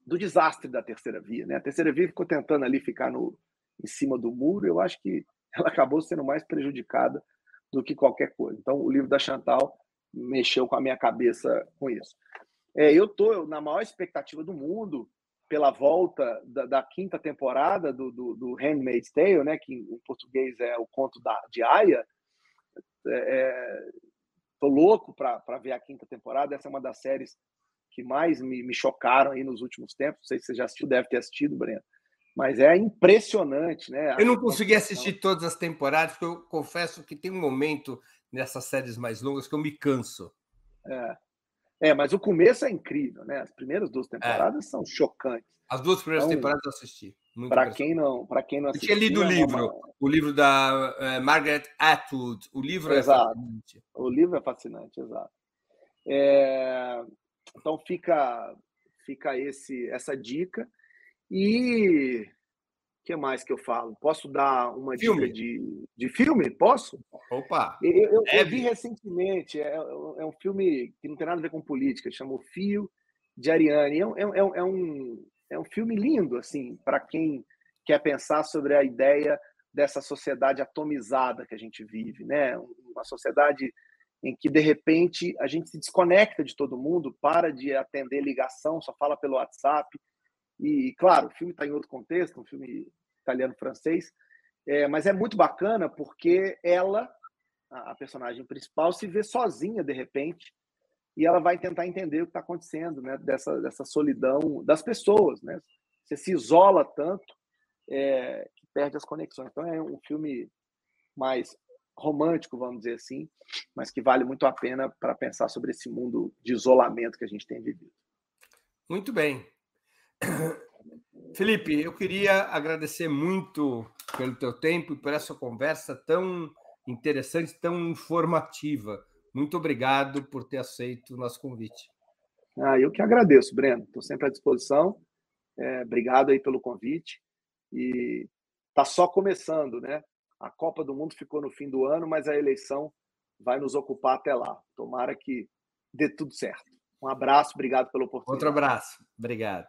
do desastre da terceira via. Né? A terceira via ficou tentando ali ficar no, em cima do muro. Eu acho que ela acabou sendo mais prejudicada do que qualquer coisa. Então, o livro da Chantal mexeu com a minha cabeça com isso. É, eu estou na maior expectativa do mundo pela volta da, da quinta temporada do, do, do, Handmaid's Tale, né, que em português é o conto da, de Aya. Estou é, é louco para ver a quinta temporada. Essa é uma das séries que mais me, me chocaram aí nos últimos tempos. Não sei se você já assistiu, deve ter assistido, Breno. Mas é impressionante, né? Eu não consegui assistir todas as temporadas, porque eu confesso que tem um momento nessas séries mais longas que eu me canso. É. É, mas o começo é incrível, né? As primeiras duas é. temporadas é. são chocantes. As duas primeiras então, temporadas eu assisti. Para quem não, para quem não assistiu. Eu tinha lido o é livro, uma... o livro da uh, Margaret Atwood. O livro é exato. é fascinante. O livro é fascinante, exato. É... Então fica fica esse essa dica e que mais que eu falo? Posso dar uma filme. dica de, de filme? Posso? Opa! Eu, eu, eu vi recentemente, é, é, um filme que não tem nada a ver com política, chama O Fio de Ariane. É, é, é, é um, é um filme lindo, assim, para quem quer pensar sobre a ideia dessa sociedade atomizada que a gente vive, né? Uma sociedade em que, de repente, a gente se desconecta de todo mundo, para de atender ligação, só fala pelo WhatsApp, e, claro, o filme está em outro contexto, um filme italiano-francês, é, mas é muito bacana porque ela, a personagem principal, se vê sozinha de repente e ela vai tentar entender o que está acontecendo, né? Dessa, dessa solidão das pessoas, né? Você se isola tanto é, que perde as conexões. Então é um filme mais romântico, vamos dizer assim, mas que vale muito a pena para pensar sobre esse mundo de isolamento que a gente tem vivido. Muito bem. Felipe, eu queria agradecer muito pelo teu tempo e por essa conversa tão interessante, tão informativa. Muito obrigado por ter aceito o nosso convite. Ah, eu que agradeço, Breno. Estou sempre à disposição. É, obrigado aí pelo convite. E está só começando, né? A Copa do Mundo ficou no fim do ano, mas a eleição vai nos ocupar até lá. Tomara que dê tudo certo. Um abraço, obrigado pela oportunidade. Outro abraço, obrigado.